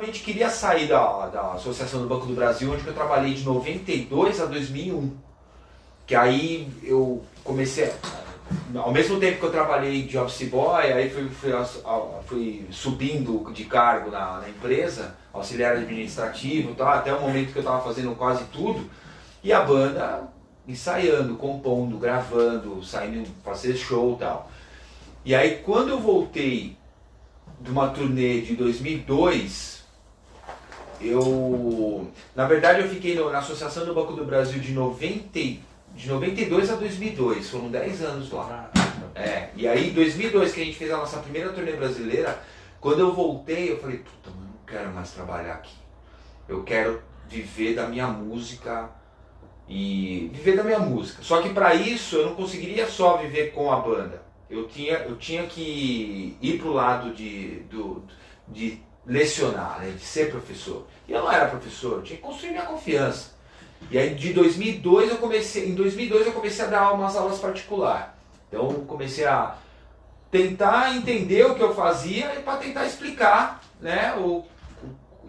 realmente queria sair da, da Associação do Banco do Brasil, onde eu trabalhei de 92 a 2001. Que aí eu comecei, ao mesmo tempo que eu trabalhei de office boy, aí fui, fui, fui subindo de cargo na, na, empresa, auxiliar administrativo, tá, até o momento que eu estava fazendo quase tudo, e a banda ensaiando, compondo, gravando, saindo fazer show e tal. E aí quando eu voltei de uma turnê de 2002, eu. Na verdade, eu fiquei no, na Associação do Banco do Brasil de, 90, de 92 a 2002, foram 10 anos lá. É, e aí, em 2002, que a gente fez a nossa primeira turnê brasileira, quando eu voltei, eu falei: puta, mano, não quero mais trabalhar aqui. Eu quero viver da minha música e viver da minha música. Só que para isso eu não conseguiria só viver com a banda eu tinha, eu tinha que ir para o lado de, do, de lecionar, né, de ser professor. E eu não era professor, eu tinha que construir minha confiança. E aí de 2002 eu comecei, em 2002 eu comecei a dar umas aulas particulares. Então comecei a tentar entender o que eu fazia e para tentar explicar, né, o,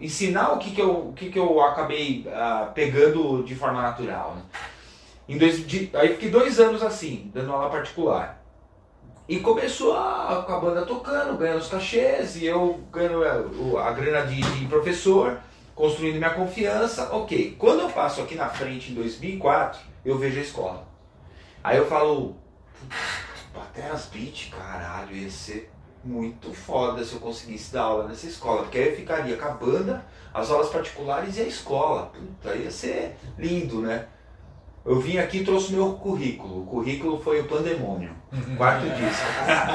ensinar o que, que, eu, o que, que eu acabei uh, pegando de forma natural. Né. Em dois, de, aí fiquei dois anos assim, dando aula particular. E começou a, com a banda tocando, ganhando os cachês, e eu ganhando a, a grana de, de, professor, construindo minha confiança. Ok, quando eu passo aqui na frente em 2004, eu vejo a escola. Aí eu falo, até as beat, caralho, ia ser muito foda se eu conseguisse dar aula nessa escola, porque aí eu ficaria com a banda, as aulas particulares e a escola. Puta, ia ser lindo, né? Eu vim aqui e trouxe meu currículo. O currículo foi o Pandemônio, uhum. quarto disco.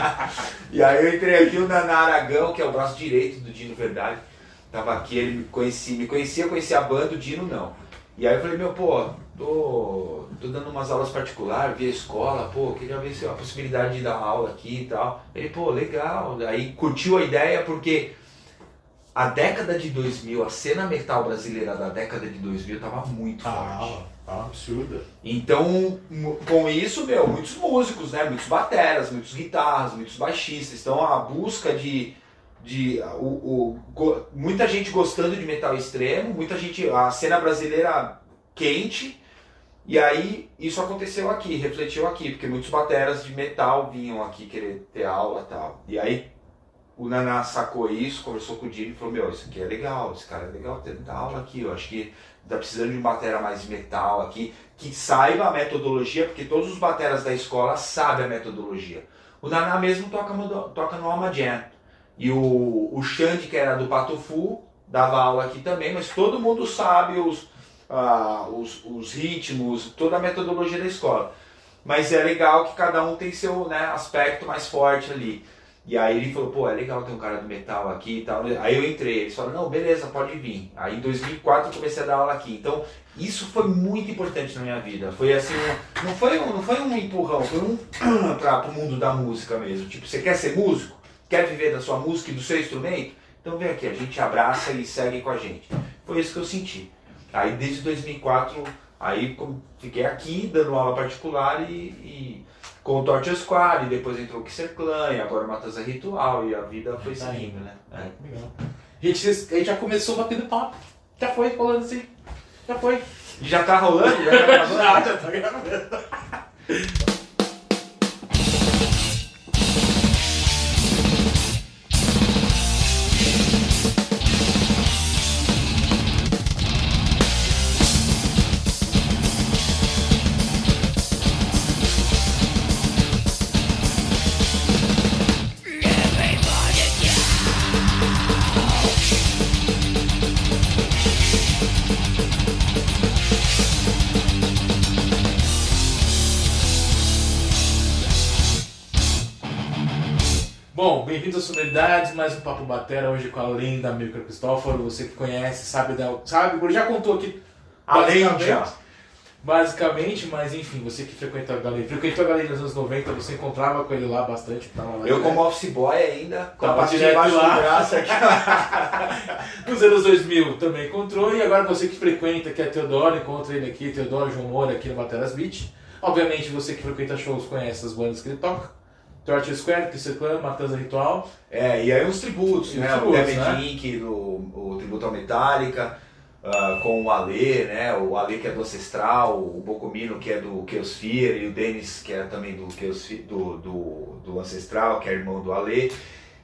e aí eu entrei aqui, o Naná Aragão, que é o braço direito do Dino Verdade, tava aqui, ele me conhecia, me conhecia, conhecia a banda, o Dino não. E aí eu falei, meu, pô, tô, tô dando umas aulas particulares, vi a escola, pô, queria ver se a possibilidade de dar aula aqui e tal. Ele, pô, legal. Aí curtiu a ideia porque a década de 2000, a cena metal brasileira da década de 2000 tava muito ah. forte. Ah, absurda. Então, com isso, meu, muitos músicos, né? Muitos bateras, muitos guitarras, muitos baixistas. Então, a busca de. de o, o, muita gente gostando de metal extremo, muita gente. A cena brasileira quente. E aí, isso aconteceu aqui, refletiu aqui, porque muitos bateras de metal vinham aqui querer ter aula e tal. E aí, o Naná sacou isso, conversou com o Dino e falou: Meu, isso aqui é legal, esse cara é legal, ter aula aqui. Eu acho que tá precisando de bateria mais metal aqui, que saiba a metodologia, porque todos os bateras da escola sabem a metodologia. O Naná mesmo toca toca no Alma Jam. E o, o Xande, que era do Patofu, dava aula aqui também, mas todo mundo sabe os, ah, os, os, ritmos, toda a metodologia da escola. Mas é legal que cada um tem seu né, aspecto mais forte ali. E aí ele falou, pô, é legal ter um cara do metal aqui e tal. Aí eu entrei, eles falaram, não, beleza, pode vir. Aí em 2004 eu comecei a dar aula aqui. Então isso foi muito importante na minha vida. Foi assim, não, foi um, não foi um empurrão, foi um para o mundo da música mesmo. Tipo, você quer ser músico? Quer viver da sua música e do seu instrumento? Então vem aqui, a gente abraça e segue com a gente. Foi isso que eu senti. Aí desde 2004, aí fiquei aqui dando aula particular e, e com o Torture Squad, e depois entrou o Kisser Clan, e agora o Matanza Ritual, e a vida foi tá seguindo, né? É. Legal. A gente, a gente já começou batendo papo. Já foi rolando assim. Já foi. Já tá rolando? Já tá gravando? já, já tá gravando. Sonoridades, mais um Papo Batera hoje com a lenda Milker Cristóforo. Você que conhece, sabe, da, sabe, ele já contou aqui. Além já. Basicamente, mas enfim, você que frequentou a galeria, frequentou a galeria nos anos 90, você encontrava com ele lá bastante. Tava lá Eu, como office boy ainda, com a parte debaixo lá. do braço aqui. Nos anos 2000 também encontrou, e agora você que frequenta, que é Teodoro, encontra ele aqui, Teodoro João Moura, aqui no Bateras Beach. Obviamente, você que frequenta shows conhece as bandas que ele toca. Torture Square, Kiss Clan, Matanza Ritual. É, e aí uns tributos, E né? tributos, o né? Inc., o, tributo ao Metallica, ah, com o Ale, né? O Ale que é do Ancestral, o Bocomino que é do Chaos Fear, e o Denis que é também do, Chaos Fe- do, do, do Ancestral, que é irmão do Ale.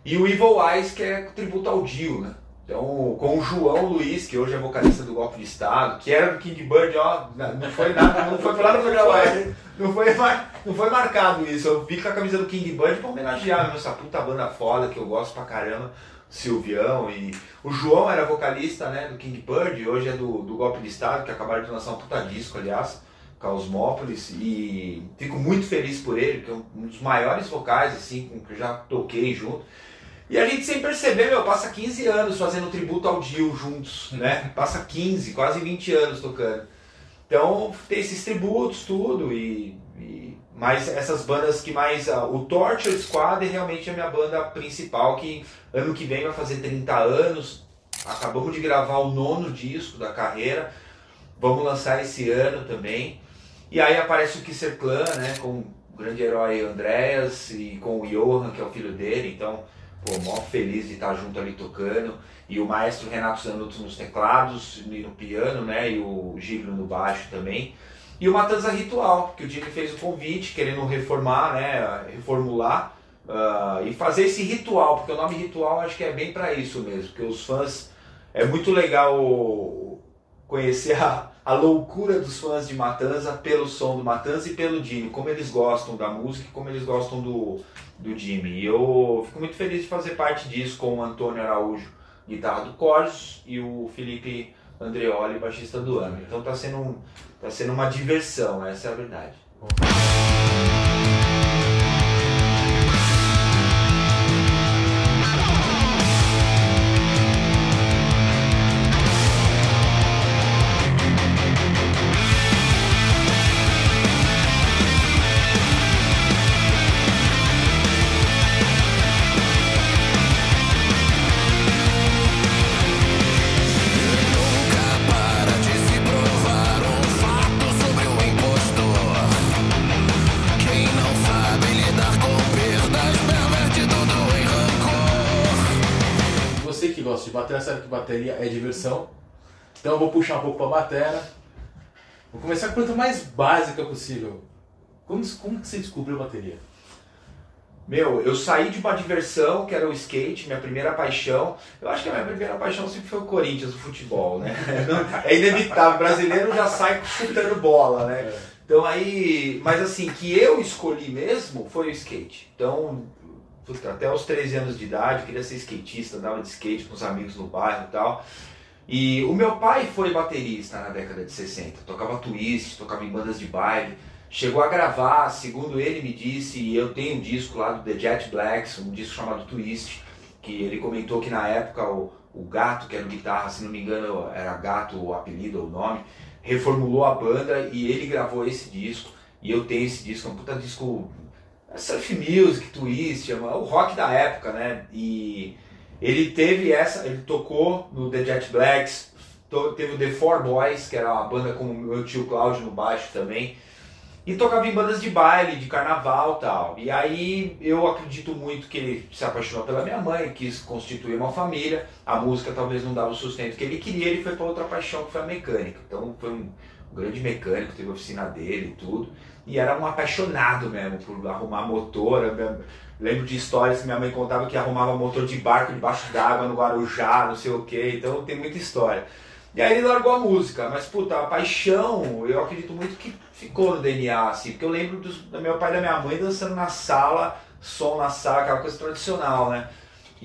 E o Evil Eyes, que é tributo ao Dio, né? Então, com o João Luiz, que hoje é vocalista do Golpe de Estado, que era do King Bird, ó, não foi nada, não foi lá no programa, não foi, mar- não foi marcado isso. Eu vi com a camisa do King Bird pra homenagear essa puta banda foda que eu gosto pra caramba, Silvião. E o João era vocalista né, do King Bird, hoje é do, do Golpe de Estado, que acabaram de lançar um puta disco, aliás, Cosmópolis. E fico muito feliz por ele, que é um dos maiores vocais, assim, com que eu já toquei junto. E a gente sem perceber, meu, passa 15 anos fazendo tributo ao Dio juntos, né? Passa 15, quase 20 anos tocando. Então tem esses tributos, tudo, e, mais essas bandas que mais. ah, o Torture Squad é realmente a minha banda principal, que ano que vem vai fazer 30 anos. Acabamos de gravar o nono disco da carreira. Vamos lançar esse ano também. E aí aparece o Kisser Clan, né? Com o grande herói Andreas e com o Johan, que é o filho dele. Então, pô, mó feliz de estar junto ali tocando. E o maestro Renato Zanotto nos teclados e no piano, né? E o Giglio no baixo também. E o Matanza Ritual, que o Jimmy fez o convite, querendo reformar, né? Reformular. ah, e fazer esse ritual, porque o nome ritual acho que é bem para isso mesmo, porque os fãs é muito legal conhecer a, a loucura dos fãs de Matanza pelo som do Matanza e pelo Jimmy, como eles gostam da música como eles gostam do, do Jimmy. E eu fico muito feliz de fazer parte disso com o Antônio Araújo, guitarra do Corsos, e o Felipe Andreoli, baixista do ano. Então tá sendo, um- tá sendo uma diversão, essa é a verdade. Para bateria é diversão. Então eu vou puxar um pouco pra batera. Vou começar com a pergunta mais básica possível. Como, como que você descobriu a bateria? Meu, eu saí de uma diversão, que era o skate, minha primeira paixão. Eu acho que a minha primeira paixão sempre foi o Corinthians, o futebol, né? É inevitável, o brasileiro já sai chutando bola, né? Então aí, mas assim, que eu escolhi mesmo foi o skate. Então, puta, até os 13 anos de idade, eu queria ser skatista, andava de skate com os amigos no bairro e tal. E o meu pai foi baterista na década de 60, tocava twist, tocava em bandas de baile. Chegou a gravar, segundo ele me disse, e eu tenho um disco lá do The Jet Blacks, um disco chamado Twist, que ele comentou que na época o, o Gato, que era o guitarra, se não me engano era Gato o apelido ou o nome, reformulou a banda e ele gravou esse disco. E eu tenho esse disco, é um puta disco surf music, twist, é o rock da época, né? E ele teve essa, ele tocou no The Jet Blacks, teve o The Four Boys, que era uma banda com o meu tio Cláudio no baixo também. E tocava em bandas de baile, de carnaval tal. E aí eu acredito muito que ele se apaixonou pela minha mãe, quis constituir uma família. A música talvez não dava o sustento que ele queria, ele foi para outra paixão que foi a mecânica. Então foi um grande mecânico, teve a oficina dele e tudo. E era um apaixonado mesmo por arrumar motor. Lembro de histórias que minha mãe contava que arrumava motor de barco debaixo d'água no Guarujá, não sei o que. Então tem muita história. E aí ele largou a música, mas puta, a paixão, eu acredito muito que ficou no DNA, assim, porque eu lembro dos, do meu pai e da minha mãe dançando na sala, som na sala, aquela coisa tradicional, né?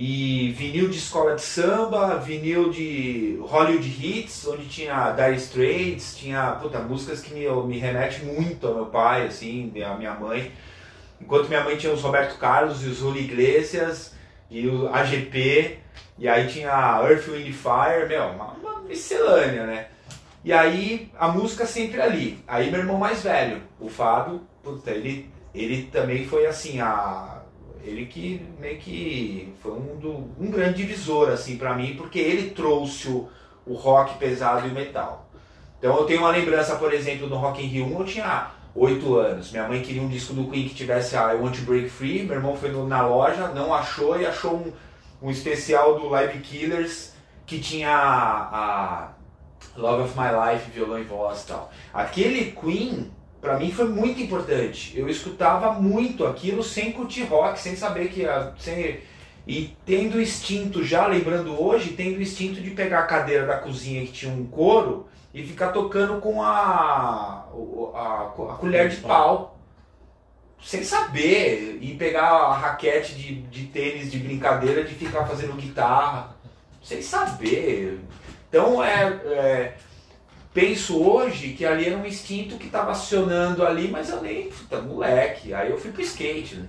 E vinil de escola de samba, vinil de Hollywood Hits, onde tinha Dire Straits, tinha puta, músicas que me, me remete muito ao meu pai, assim, à minha mãe. Enquanto minha mãe tinha os Roberto Carlos e os Julio Iglesias e o AGP, e aí tinha Earth, Wind Fire, meu, uma, uma miscelânea, né? E aí a música sempre ali. Aí meu irmão mais velho, o Fábio, puta, ele, ele também foi assim, a, ele que meio que foi um, do, um grande divisor assim para mim, porque ele trouxe o, o rock pesado e o metal. Então eu tenho uma lembrança, por exemplo, no Rock in Rio 1 eu tinha oito anos. Minha mãe queria um disco do Queen que tivesse a I Want to Break Free. Meu irmão foi na loja, não achou e achou um, um especial do Live Killers que tinha a, a Love of My Life, violão e voz e tal. Aquele Queen, pra mim, foi muito importante. Eu escutava muito aquilo sem curtir rock, sem saber que ia. Sem, e tendo o instinto, já lembrando hoje, tendo o instinto de pegar a cadeira da cozinha que tinha um couro e ficar tocando com a, o- a, a colher de pau. Sem saber. E pegar a raquete de, de tênis de brincadeira de ficar fazendo guitarra. Sem saber. Então é, é, penso hoje que ali era um instinto que estava acionando ali, mas eu nem, puta, moleque. Aí eu fui pro skate, né?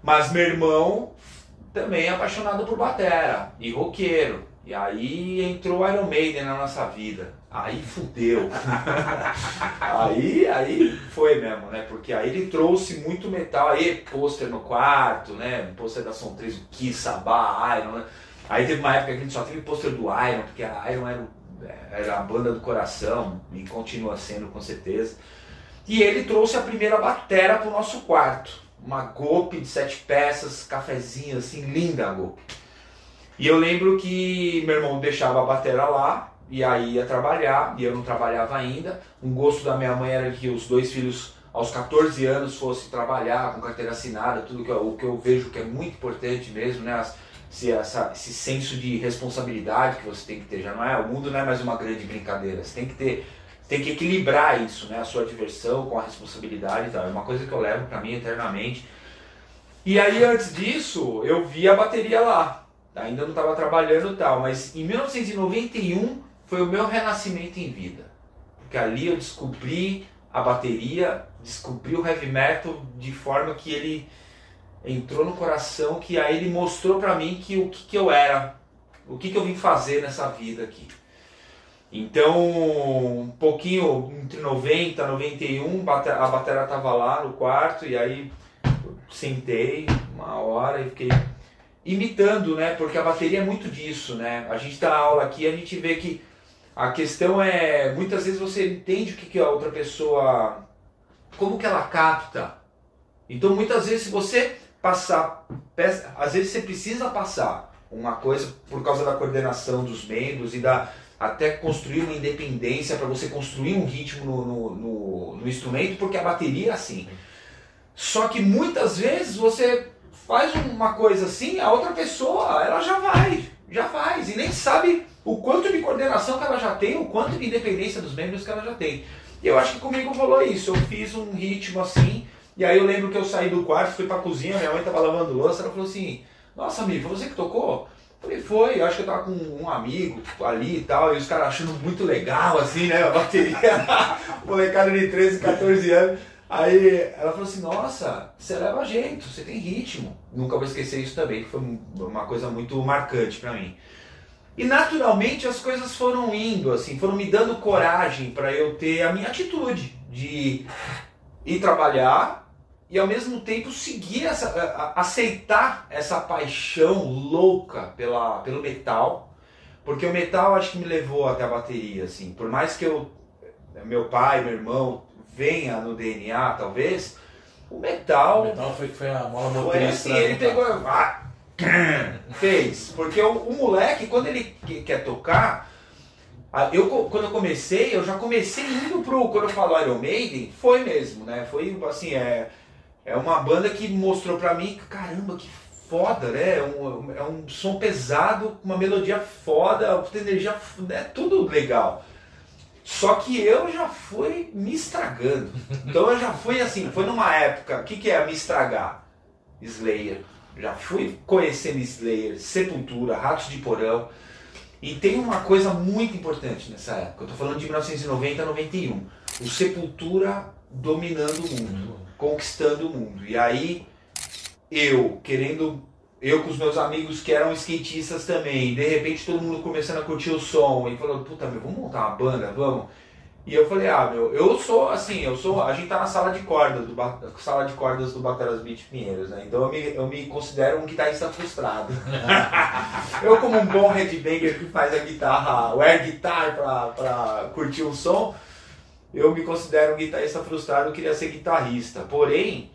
Mas meu irmão também é apaixonado por batera e roqueiro. E aí entrou Iron Maiden na nossa vida. Aí fudeu. aí, aí foi mesmo, né? Porque aí ele trouxe muito metal, aí pôster no quarto, né? Pôster da Som 3, o Kiss, Sabá, Iron, né? Aí teve uma época que a gente só teve pôster do Iron, porque a Iron era, o- era a banda do coração e continua sendo com certeza. E ele trouxe a primeira batera pro nosso quarto. Uma golpe de sete peças, cafezinho assim, linda a golpe. E eu lembro que meu irmão deixava a batera lá, e aí ia trabalhar, e eu não trabalhava ainda. Um gosto da minha mãe era que os dois filhos, aos 14 anos, fossem trabalhar com carteira assinada, tudo que eu, o que eu vejo que é muito importante mesmo, né? As- se essa, esse senso de responsabilidade que você tem que ter. Já não é, o mundo não é mais uma grande brincadeira. Você tem que ter, tem que equilibrar isso, né? A sua diversão com a responsabilidade e tal. É uma coisa que eu levo pra mim eternamente. E aí antes disso, eu vi a bateria lá. Ainda não estava trabalhando e tal, mas em 1991 foi o meu renascimento em vida. Porque ali eu descobri a bateria, descobri o heavy metal de forma que ele entrou no coração, que aí ele mostrou pra mim que o que, que eu era, o que, que eu vim fazer nessa vida aqui. Então, um pouquinho entre 90 e 91, bate- a bateria tava lá no quarto e aí sentei uma hora e fiquei imitando, né? Porque a bateria é muito disso, né? A gente dá aula aqui, a gente vê que a questão é, muitas vezes você entende o que, que a outra pessoa, como que ela capta. Então, muitas vezes, se você passar, às vezes você precisa passar uma coisa por causa da coordenação dos membros e da até construir uma independência para você construir um ritmo no, no, no- no instrumento, porque a bateria é assim. Só que muitas vezes você faz uma coisa assim, a outra pessoa ela já vai, já faz, e nem sabe o quanto de coordenação que ela já tem, o quanto de independência dos membros que ela já tem. E eu acho que comigo rolou isso, eu fiz um ritmo assim, e aí eu lembro que eu saí do quarto, fui pra cozinha, minha mãe tava lavando louça, ela falou assim, nossa amigo, foi você que tocou? Eu Falei, foi, eu acho que eu tava com um amigo ali e tal, e os caras achando muito legal, assim, né, a bateria, molecada de 13, 14 anos. Aí ela falou assim, nossa, você leva jeito, você tem ritmo. Nunca vou esquecer isso também, que foi um- uma coisa muito marcante pra mim. E naturalmente as coisas foram indo, assim, foram me dando coragem pra eu ter a minha atitude de ir trabalhar e ao mesmo tempo seguir essa, aceitar essa paixão louca pela, pelo metal, porque o metal acho que me levou até a bateria, assim, por mais que eu, meu pai, meu irmão venha no DNA, talvez, o O metal metal foi, foi a mola foi motriz. assim, ele pegou. Ah, fez. Porque o, o moleque, quando ele que- quer tocar, eu, quando eu comecei, eu já comecei indo pro. Quando eu falo Iron Maiden, foi mesmo, né? Foi assim, é, é uma banda que mostrou pra mim, caramba, que foda, né? É um, é um som pesado, uma melodia foda, energia, é tudo legal. Só que eu já fui me estragando. Então eu já fui assim, foi numa época, o que, que é me estragar? Slayer. Já fui conhecendo Slayer, Sepultura, Ratos de Porão. E tem uma coisa muito importante nessa época. Eu tô falando de 1990 a 91. O Sepultura dominando o mundo, conquistando o mundo. E aí eu querendo eu com os meus amigos que eram skatistas também, de repente todo mundo começando a curtir o som e falando, puta meu, vamos montar uma banda, vamos. E eu falei, ah meu, eu sou assim, eu sou. A gente tá na sala de cordas do sala de cordas do Bateras Beach Pinheiros, né? Então eu me, eu me considero um guitarrista frustrado. eu como um bom headbanger que faz a guitarra, o air guitar pra, pra curtir o som, eu me considero um guitarrista frustrado, eu queria ser guitarrista. Porém,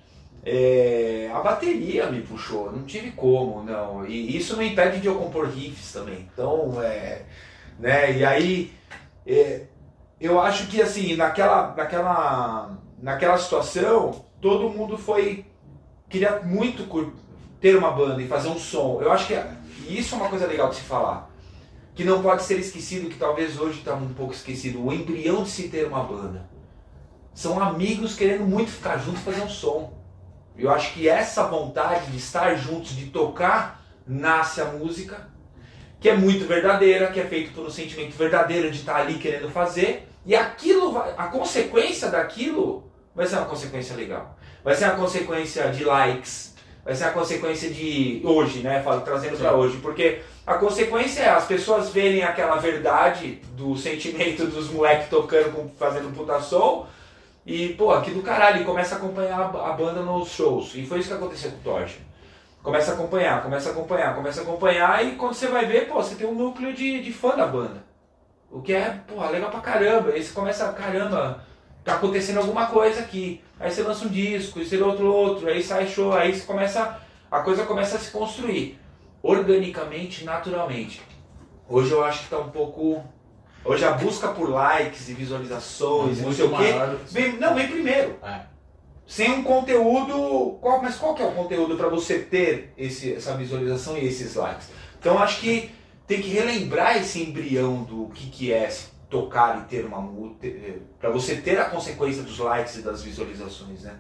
é, a bateria me puxou, não tive como, não. E isso não impede de eu compor riffs também. Então, é, né? E aí, é, eu acho que assim, naquela, naquela, naquela situação, todo mundo foi queria muito ter uma banda e fazer um som. Eu acho que e isso é uma coisa legal de se falar. Que não pode ser esquecido, que talvez hoje está um pouco esquecido, o embrião de se ter uma banda. São amigos querendo muito ficar juntos fazer um som. Eu acho que essa vontade de estar juntos, de tocar, nasce a música, que é muito verdadeira, que é feito por um sentimento verdadeiro de estar ali querendo fazer, e aquilo vai, a consequência daquilo vai ser uma consequência legal. Vai ser uma consequência de likes, vai ser uma consequência de hoje, né? Falo, trazendo para hoje, porque a consequência é as pessoas verem aquela verdade do sentimento dos moleques tocando, fazendo puta som, e, pô, aqui do caralho, e começa a acompanhar a a banda nos shows. E foi isso que aconteceu com o Torch. Começa a acompanhar, começa a acompanhar, começa a acompanhar, e quando você vai ver, pô, você tem um núcleo de, de fã da banda. O que é, pô, legal pra caramba. Aí você começa, caramba, tá acontecendo alguma coisa aqui. Aí você lança um disco, e você outro outro, aí sai show, aí você começa, a coisa começa a se construir. Organicamente, naturalmente. Hoje eu acho que tá um pouco. Hoje a busca por likes e visualizações, e não sei o quê. Vem, não, vem primeiro. É. Sem um conteúdo. Qual, mas qual que é o conteúdo para você ter esse, essa visualização e esses likes? Então acho que tem que relembrar esse embrião do que, que é tocar e ter uma música. para você ter a consequência dos likes e das visualizações, né?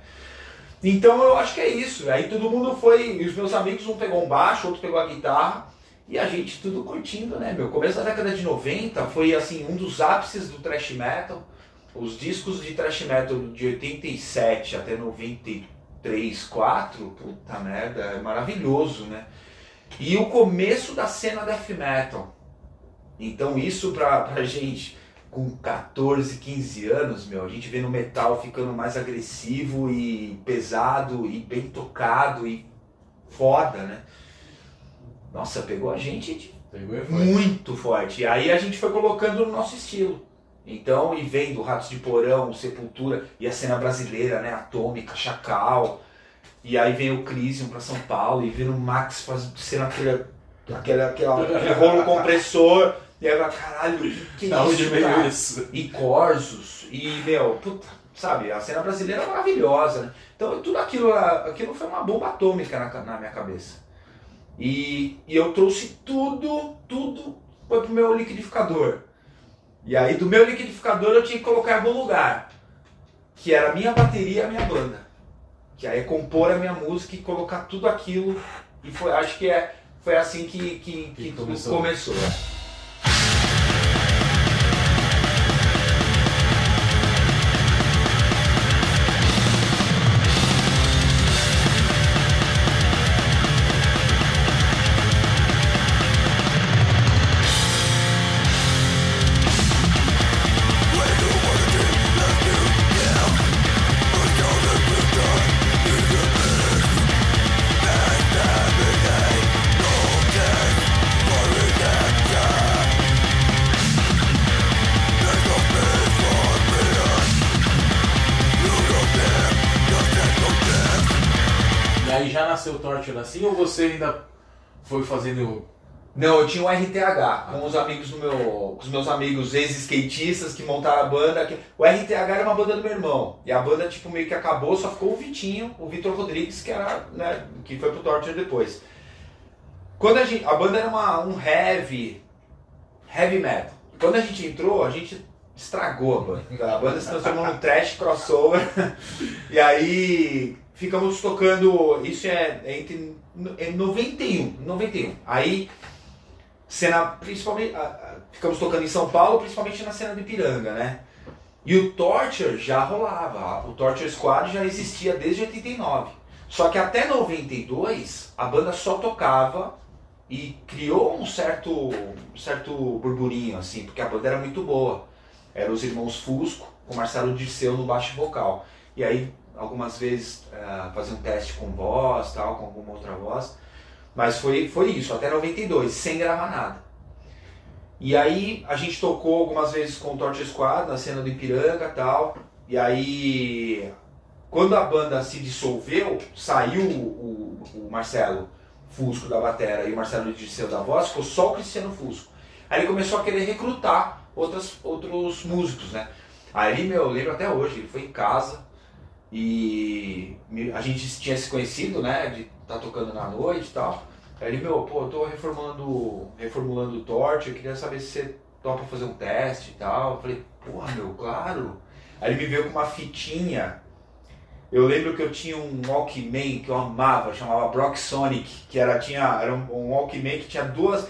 Então eu acho que é isso. Aí todo mundo foi. E os meus amigos, um pegou um baixo, outro pegou a guitarra. E a gente tudo curtindo, né, meu? Começo da década de 90 foi assim um dos ápices do thrash metal. Os discos de thrash metal de 87 até 93, 4, puta merda, é maravilhoso, né? E o começo da cena death metal. Então isso pra, pra gente com 14, 15 anos, meu, a gente vê no metal ficando mais agressivo e pesado e bem tocado e foda, né? Nossa, pegou a gente Pegou muito forte. E aí a gente foi colocando no nosso estilo. Então, e vendo Ratos de Porão, Sepultura e a cena brasileira, né? Atômica, Chacal. E aí vem o Crisium pra São Paulo e vendo o Max faz, sendo aquele, aquele, aquela- aquele rolo compressor. E aí, vai, caralho, que Da isso, cara? isso? e Corsos, e, meu, puta, sabe, a cena brasileira é maravilhosa, né? Então, tudo aquilo, aquilo foi uma bomba atômica na, na minha cabeça. E, e eu trouxe tudo, tudo foi pro meu liquidificador. E aí, do meu liquidificador, eu tinha que colocar em algum lugar, que era a minha bateria e a minha banda. Que aí é compor a minha música e colocar tudo aquilo. E foi, acho que é, foi assim que, que, que Que tudo começou. começou. Assim ou você ainda foi fazendo. Não, eu tinha um RTH com os amigos do meu, com os meus amigos ex-skatistas que montaram a banda. que- o RTH era uma banda do meu irmão. E a banda tipo meio que acabou, só ficou o Vitinho, o Vitor Rodrigues, que era, né, que foi pro Torture depois. Quando a gente, a banda era uma, um heavy, heavy metal. Quando a gente entrou, a gente estragou a banda. A banda se transformou num trash crossover. e aí ficamos tocando, isso é entre é 91, 91. Aí cena principalmente ficamos tocando em São Paulo, principalmente na cena de Ipiranga, né? E o Torture já rolava, o Torture Squad já existia desde 89. Só que até 92 a banda só tocava e criou um certo um certo burburinho assim, porque a banda era muito boa. Eram os irmãos Fusco com Marcelo Dirceu no baixo vocal. E aí algumas vezes eh, fazia um teste com voz, tal, com alguma outra voz. Mas foi, foi isso, até 92, sem gravar nada. E aí a gente tocou algumas vezes com o Torture Squad na cena do Ipiranga tal. E aí, quando a banda se dissolveu, saiu o, o Marcelo Fusco da batera e o Marcelo Dirceu da voz, ficou só o Cristiano Fusco. Aí ele começou a querer recrutar outras, outros músicos, né? Aí, meu, eu lembro até hoje, ele foi em casa e a gente tinha se conhecido, né? De estar tocando na noite e tal. Aí ele, meu, pô, eu tô reformulando, reformulando o Torte, eu queria saber se você topa fazer um teste e tal. Eu falei, porra, meu, claro. Aí ele me veio com uma fitinha. Eu lembro que eu tinha um Walkman que eu amava, chamava Brock Sonic, que era, tinha, era um, um Walkman que tinha duas.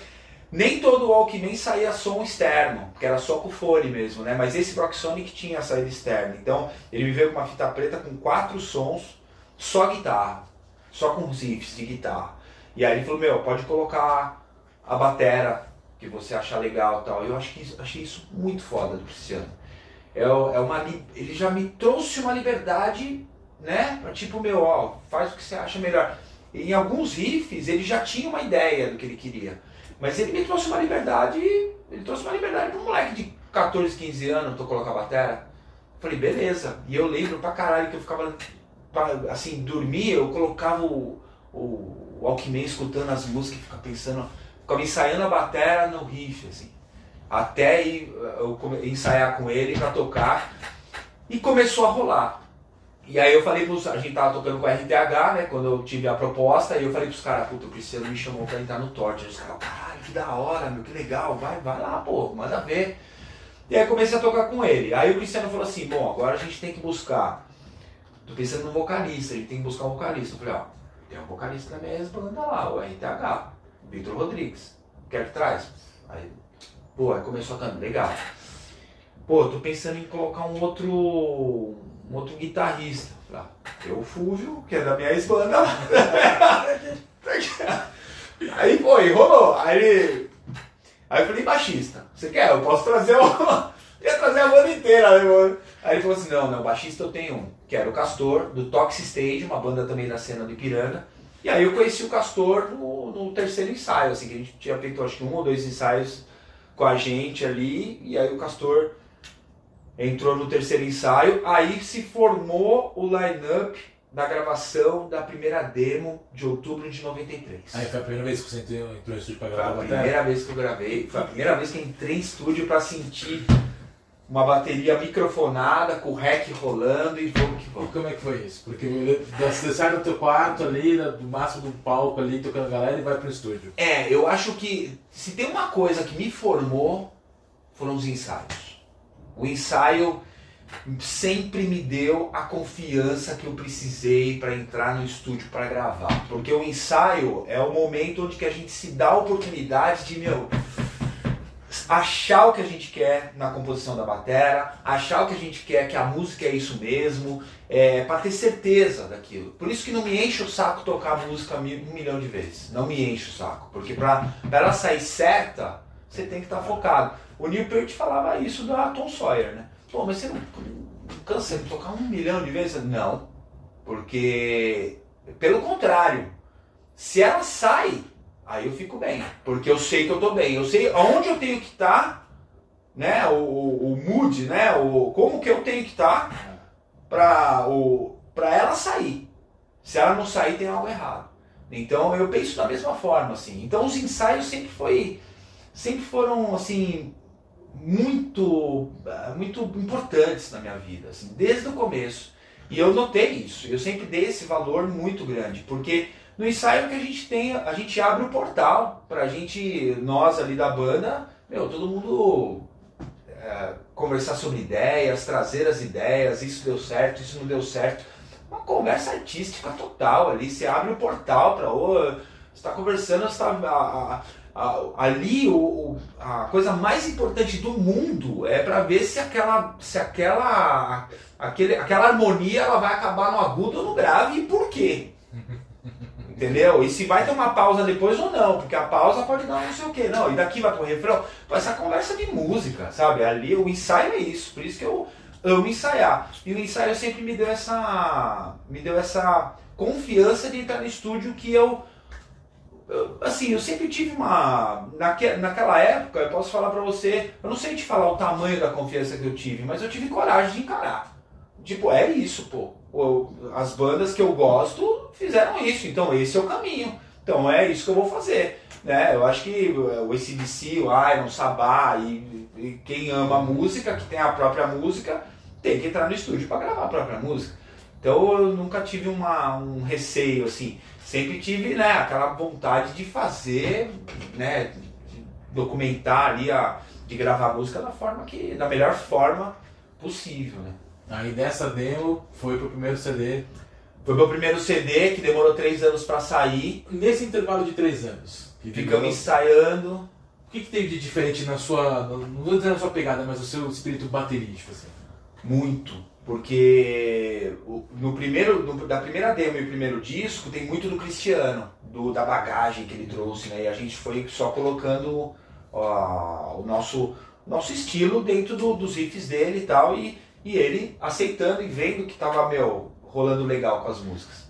Nem todo Walkman saía som externo, porque era só com fone mesmo, né? Mas esse Brock Sonic tinha saída externa. Então ele me veio com uma fita preta com quatro sons, só guitarra, só com riffs de guitarra. E aí ele falou, meu, pode colocar a batera que você achar legal e tal. Eu acho que achei isso muito foda do Cristiano. É, o- é uma, ele já me trouxe uma liberdade, né? Tipo, meu, ó, faz o que você acha melhor. Em alguns riffs ele já tinha uma ideia do que ele queria. Mas ele me trouxe uma liberdade, ele trouxe uma liberdade para um moleque de 14, 15 anos, tô colocar a batera. Falei, beleza. E eu lembro pra caralho que eu ficava, assim, dormia, eu colocava o, o Walkman escutando as músicas e ficava pensando, ficava ensaiando a batera no riff, assim. Até eu ensaiar com ele pra tocar. E começou a rolar. E aí eu falei pros. A gente tava tocando com a RTH, né? Quando eu tive a proposta, e eu falei pros caras, puta, o Cristiano me chamou pra entrar no Torture. Os caras, caralho, que da hora, meu, que legal, vai, vai lá, pô, manda ver. E aí comecei a tocar com ele. Aí o Cristiano falou assim, bom, agora a gente tem que buscar. Tô pensando no vocalista, a gente tem que buscar um vocalista. Eu falei, ó, tem um vocalista da minha ex-banda lá, o RTH, Vitor Rodrigues. Quer que traz? Aí, pô, aí começou a cantar, legal. Pô, tô pensando em colocar um outro. Um outro guitarrista. Falei, ah, tem o Fúvio, que é da minha ex-banda. Aí foi, rolou. Aí ele. Aí eu falei, baixista, você quer? Eu posso trazer o. ia trazer a banda inteira, né, mano? Aí ele falou assim, não, não, baixista eu tenho um, que era o Castor, do Toxic Stage, uma banda também da cena do Ipiranga. E aí eu conheci o Castor no, no terceiro ensaio, assim, que a gente tinha feito acho que um ou dois ensaios com a gente ali, e aí o Castor entrou no terceiro ensaio, aí se formou o line-up da gravação da primeira demo de outubro de 93. Aí foi a primeira vez que você entrou, entrou no estúdio pra Foi gravar a a primeira vez que eu gravei, foi a primeira vez que eu entrei em estúdio pra sentir uma bateria microfonada, com o rec rolando e vamos que E vamos. como é que foi isso? Porque você sai do teu quarto ali, do máximo do palco ali, tocando a galera e vai pro estúdio. É, eu acho que se tem uma coisa que me formou, foram os ensaios. O ensaio sempre me deu a confiança que eu precisei para entrar no estúdio para gravar. Porque o ensaio é o momento onde que a gente se dá a oportunidade de, meu, achar o que a gente quer na composição da batera, achar o que a gente quer, que a música é isso mesmo, é, para ter certeza daquilo. Por isso que não me enche o saco tocar a música um milhão de vezes. Não me enche o saco. Porque para ela sair certa, você tem que estar focado. O Neil Peart falava isso da Tom Sawyer, né? Pô, mas você não, cansa de tocar um milhão de vezes? Não. Porque, pelo contrário, se ela sai, aí eu fico bem. Porque eu sei que eu tô bem. Eu sei aonde eu tenho que estar, né? O, o, o mood, né? O, como que eu tenho que estar pra, o, pra ela sair. Se ela não sair, tem algo errado. Então eu penso da mesma forma, assim. Então os ensaios sempre foi, sempre foram assim muito, ah, muito importantes na minha vida, assim, desde o começo. E eu notei isso. Eu sempre dei esse valor muito grande, porque no ensaio que a gente tem, a gente abre o portal pra gente, nós ali da banda, meu, todo mundo é, conversar sobre ideias, trazer as ideias, isso deu certo, isso não deu certo. Uma conversa artística total ali. Você abre o portal para você está conversando, você tá, a- a- a- ali o, a coisa mais importante do mundo é para ver se aquela se aquela aquele, aquela harmonia ela vai acabar no agudo ou no grave e por quê. Entendeu? E se vai ter uma pausa depois ou não, porque a pausa pode dar não sei o que, não, e daqui vai pro refrão. Essa conversa de música, sabe? Ali o ensaio é isso, por isso que eu amo ensaiar. E o ensaio sempre me deu essa me deu essa confiança de entrar no estúdio que eu assim, eu sempre tive uma. Naque, naquela época, eu posso falar pra você, eu não sei te falar o tamanho da confiança que eu tive, mas eu tive coragem de encarar. Tipo, é isso, pô. As bandas que eu gosto fizeram isso, então esse é o caminho. Então é isso que eu vou fazer. Né? Eu acho que o ACDC, o Iron, o Sabá e, e quem ama música, que tem a própria música, tem que entrar no estúdio para gravar a própria música. Então eu nunca tive uma, um receio assim. Sempre tive né, aquela vontade de fazer, né, de documentar ali, a, de gravar a música da forma que, da melhor forma possível. Né? Aí dessa demo foi pro primeiro CD. Foi meu primeiro CD que demorou três anos para sair. Nesse intervalo de três anos, que Ficamos demorou- ensaiando. o que, que teve de diferente na sua. Não vou dizer na sua pegada, mas o seu espírito baterístico, assim? Muito, porque no primeiro, no- da primeira demo e o primeiro disco tem muito do Cristiano, do, da bagagem que ele trouxe, né? E a gente foi só colocando ó, o nosso, nosso estilo dentro do- dos riffs dele e tal, e, e ele aceitando e vendo que tava, meu, rolando legal com as músicas.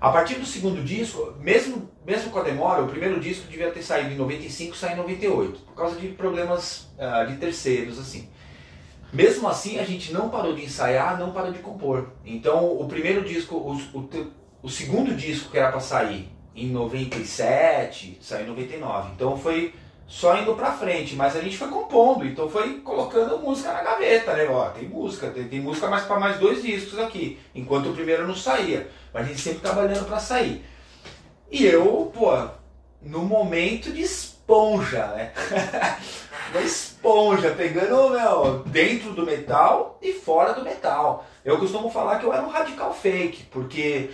A partir do segundo disco, mesmo, mesmo com a demora, o primeiro disco devia ter saído em 95, saiu em 98, por causa de problemas ah, de terceiros, assim. Mesmo assim, a gente não parou de ensaiar, não parou de compor. Então, o primeiro disco, o, o, o segundo disco que era para sair em 97, saiu em 99. Então, foi só indo pra frente, mas a gente foi compondo, então foi colocando música na gaveta, né? Ó, tem música, tem, tem música mais para mais dois discos aqui, enquanto o primeiro não saía. Mas a gente sempre trabalhando para sair. E eu, pô, no momento de esponja, né? Esponja, pegando, meu, dentro do metal e fora do metal. Eu costumo falar que eu era um radical fake, porque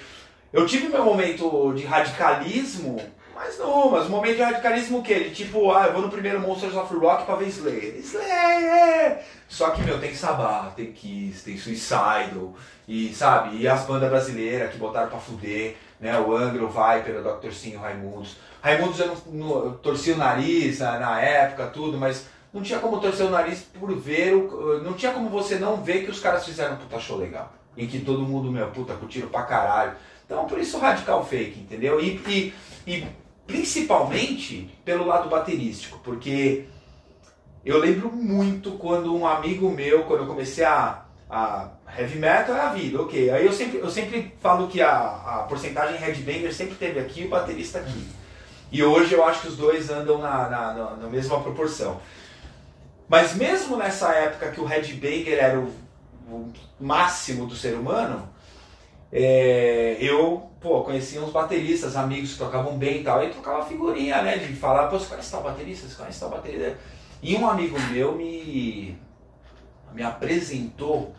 eu tive meu momento de radicalismo, mas não, mas um momento de radicalismo o quê? De tipo, ah, eu vou no primeiro Monsters of Rock pra ver Slayer. Slayer! Só que, meu, tem Sabbath, tem Kiss, tem Suicidal, e sabe, e as bandas brasileiras que botaram pra fuder, né? O Angra, o Viper, o Dr. Sim, o Raimundos. Raimundos eu, eu torci o nariz na, na época, tudo, mas não tinha como torcer o nariz por ver, o, não tinha como você não ver que os caras fizeram um puta show legal. E que todo mundo, meu, puta, curtiram pra caralho. Então, por isso radical fake, entendeu? E, e, e principalmente pelo lado baterístico, porque eu lembro muito quando um amigo meu, quando eu comecei a, a heavy metal é a vida, ok. Aí eu sempre, eu sempre falo que a, a porcentagem headbanger sempre teve aqui e o baterista aqui. E hoje eu acho que os dois andam na, na, na, na mesma proporção. Mas mesmo nessa época que o headbanger era o, o máximo do ser humano, é, eu, pô, conhecia uns bateristas, amigos que tocavam bem e tal, e trocava figurinha, né? De falar, pô, você conhece tal baterista? Você conhece tal baterista? E um amigo meu me, me apresentou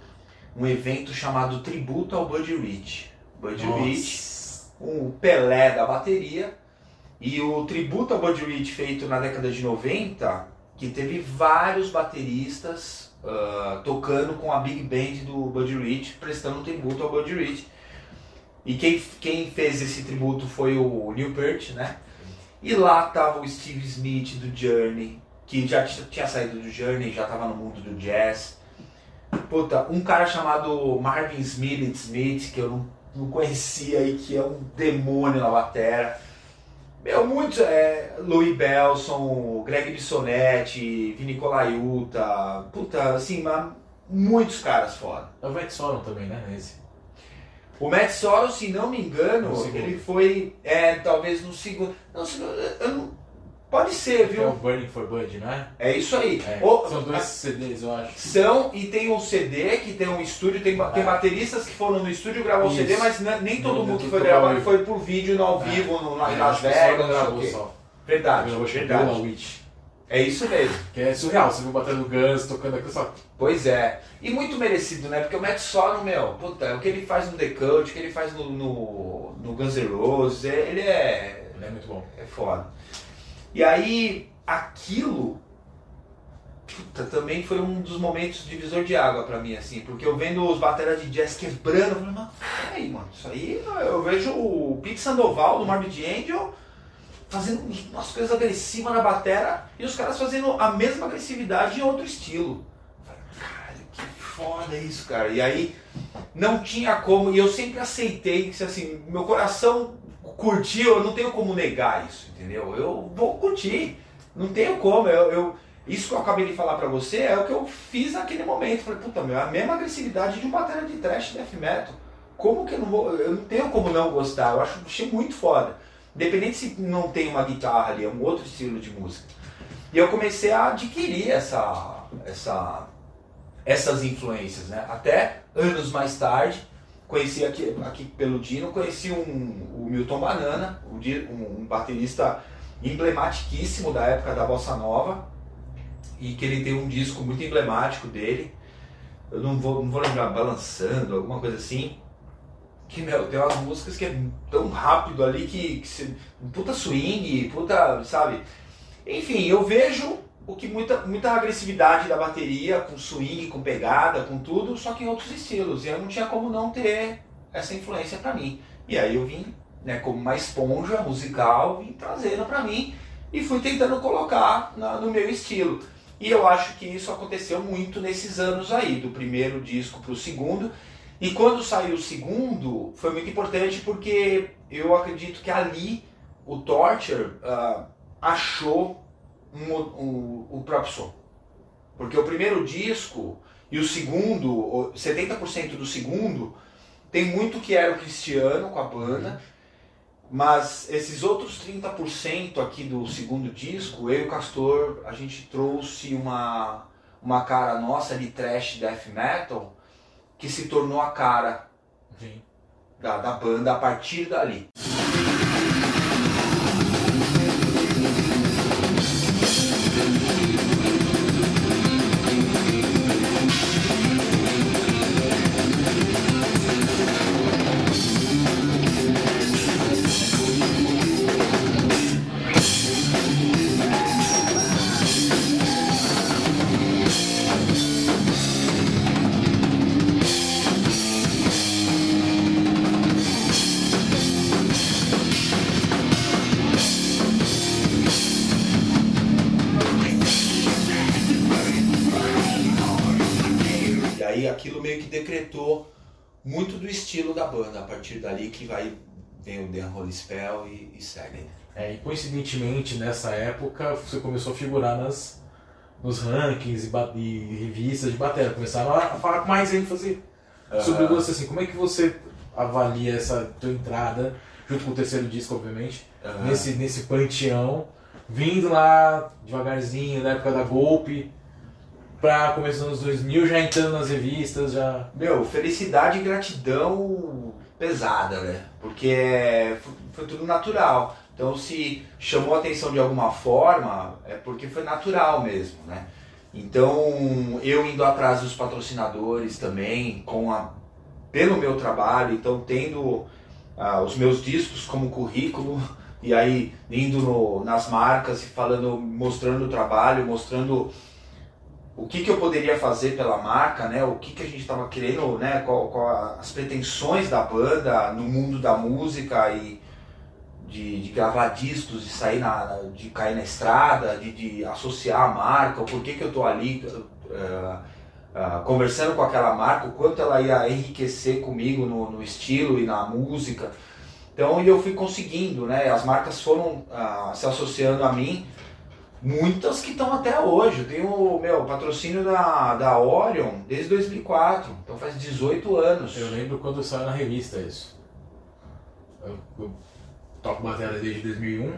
um evento chamado Tributo ao Buddy Rich. Buddy Rich, um Pelé da bateria, e o tributo ao Buddy Rich feito na década de 90, que teve vários bateristas ah, tocando com a Big Band do Buddy Rich, prestando um tributo ao Buddy Rich. E quem, quem fez esse tributo foi o Neil Peart, né? E lá tava o Steve Smith do Journey, que já tinha saído do Journey, já tava no mundo do jazz. Puta, um cara chamado Marvin Smith Smith, que eu não, não conhecia e que é um demônio na batera. Meu, muitos, é, Louis Belson, Greg Bissonetti, Vini Colaiuta, puta, assim, mas muitos caras foda. É o Vet Sorum também, né? Esse. O Matt Sorum, se não me engano, ele foi, é, talvez no segundo, não, se não- eu não- pode ser, Que é o viu? Burning for Bud, não é? É isso aí. É. Ou- São dois CDs, eu acho. São, e tem um CD, que tem um estúdio, tem, ba- tem É. bateristas que foram no estúdio gravar o Isso. CD, mas ne- nem todo Não, mundo que foi vivo. foi por vídeo, no ao É. vivo, no, na, É, Las Vegas, não sei o. Verdade, Gravou tipo verdade. Witch. É isso mesmo. Que é surreal, você viu batendo Guns, tocando aqui só. Pois é. E muito merecido, né? Porque o Matt Sorum, meu, puta, o que ele faz no The Cult, o que ele faz no, no, no Guns N' Roses, é- ele é, Ele é muito bom. é foda. E aí, aquilo puta, também foi um dos momentos divisor de água pra mim, assim, porque eu vendo os bateras de jazz quebrando, eu falei, mano, peraí, mano, isso aí eu vejo o Pete Sandoval do Morbid Angel fazendo umas coisas agressivas na batera e os caras fazendo a mesma agressividade em outro estilo. Falei, Caralho, que foda isso, cara. E aí não tinha como, e eu sempre aceitei que assim, meu coração curtir, eu não tenho como negar isso, entendeu? Eu vou curtir, não tenho como. Eu, eu- isso que eu acabei de falar pra você é o que eu fiz naquele momento. Falei, puta, meu, a mesma agressividade de uma bateria de trash death metal. Como que eu não vou. Eu não tenho como não gostar. Eu acho achei muito foda. Independente se não tem uma guitarra ali, é um outro estilo de música. E eu comecei a adquirir essa, essa, essas influências, né? Até anos mais tarde, conheci aqui, aqui pelo Dino, conheci um, o Milton Banana, um, baterista emblematiquíssimo da época da Bossa Nova, e que ele tem um disco muito emblemático dele, eu não vou, não vou lembrar, Balançando, alguma coisa assim, que, meu, tem umas músicas que é tão rápido ali que, que se, puta swing, puta, sabe? Enfim, eu vejo o que muita, muita agressividade da bateria, com swing, com pegada, com tudo, só que em outros estilos. E eu não tinha como não ter essa influência pra mim. E aí eu vim, né, como uma esponja musical, vim trazendo pra mim e fui tentando colocar na- no meu estilo. E eu acho que isso aconteceu muito nesses anos aí, do primeiro disco pro segundo. E quando saiu o segundo, foi muito importante porque eu acredito que ali o Torture ah, achou um, um- o próprio som. Porque o primeiro disco e o segundo, o 70% do segundo, tem muito que era o Cristiano com a banda, mas esses outros 30% aqui do segundo disco, eu e o Castor, a gente trouxe uma, uma cara nossa de trash death metal que se tornou a cara Sim. da, da banda a partir dali. Holy Spell e, e segue. É, e coincidentemente, nessa época, você começou a figurar nas, nos rankings e, e revistas de bateria. Começaram a falar com mais ênfase sobre Aham. você. Assim, como é que você avalia essa tua entrada, junto com o terceiro disco, obviamente, Aham. nesse, nesse panteão, vindo lá devagarzinho, na época da Golpe, pra começando nos 2000, já entrando nas revistas, já... Meu, felicidade e gratidão pesada, né? Porque é- foi, tudo natural. Então se chamou a atenção de alguma forma, é porque foi natural mesmo, né? Então eu indo atrás dos patrocinadores também, com a, pelo meu trabalho, então tendo ah, os meus discos como currículo, e aí indo no- nas marcas e falando, mostrando o trabalho, mostrando o que, que eu poderia fazer pela marca, né? O que, que a gente estava querendo, né? Qual, qual as pretensões da banda no mundo da música e de, de gravar discos, de sair na, de cair na estrada, de, de associar a marca, o porquê que eu tô ali eh, ah, conversando com aquela marca, o quanto ela ia enriquecer comigo no, no estilo e na música. Então eu fui conseguindo, né? As marcas foram ah, se associando a mim Muitas que estão até hoje. Eu tenho meu patrocínio da, da Orion desde 2004, então faz 18 anos. Eu lembro quando saiu na revista isso. Eu, eu toco bateria desde 2001.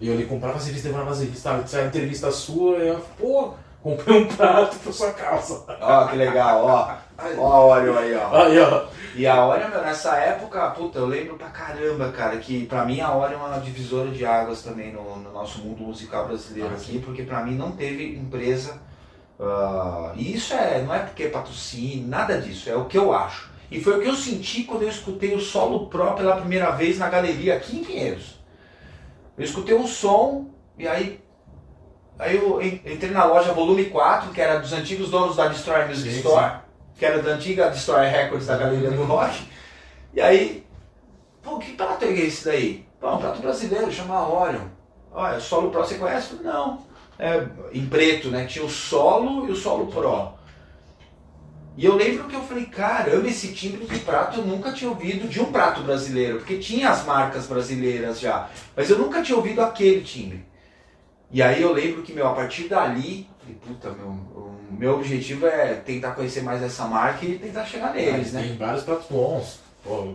E eu ali comprava as revistas, levava as revistas, saiu entrevista sua, e eu, pô, comprei um prato pra sua calça. Ó, que legal, ó. Ó a Orion aí, ó. Aí, ó. E a Orion, meu, nessa época, puta, eu lembro pra caramba, cara, que pra mim a Orion é uma divisora de águas também no, no nosso mundo musical brasileiro Ah, aqui, porque pra mim não teve empresa. ah, e isso é, não é porque patrocínio, nada disso, é o que eu acho. E foi o que eu senti quando eu escutei o solo Pro pela primeira vez na galeria aqui em Pinheiros. Eu escutei um som e aí. Aí eu en- entrei na loja volume 4, que era dos antigos donos da Destroyer Music Sim, Store, que era da antiga Destroyer Records da Galeria do Rock. E aí, pô, que prato é esse daí? Pô, um prato brasileiro, chama Orion. Olha, solo Pro você conhece? Não. É, em preto, né? Tinha o solo e o solo Pro. E eu lembro que eu falei, caramba, esse timbre de prato eu nunca tinha ouvido de um prato brasileiro, porque tinha as marcas brasileiras já, mas eu nunca tinha ouvido aquele timbre. E aí eu lembro que, meu, a partir dali, falei, puta, meu, o meu objetivo é tentar conhecer mais essa marca e tentar chegar neles, né? Tem vários pratos bons. Pô,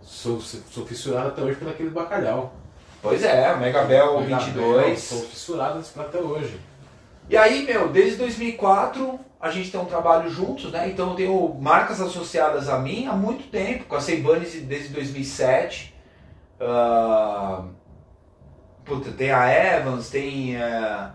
sou, sou fissurado até hoje por aquele bacalhau. Pois é, o Megabel Megabel, 22. Sou fissurado nesse prato até hoje. E aí, meu, desde 2004 a gente tem um trabalho juntos, né? Então eu tenho marcas associadas a mim há muito tempo, com a Seibanes desde 2007. Ah, puta, tem a Evans, tem eh,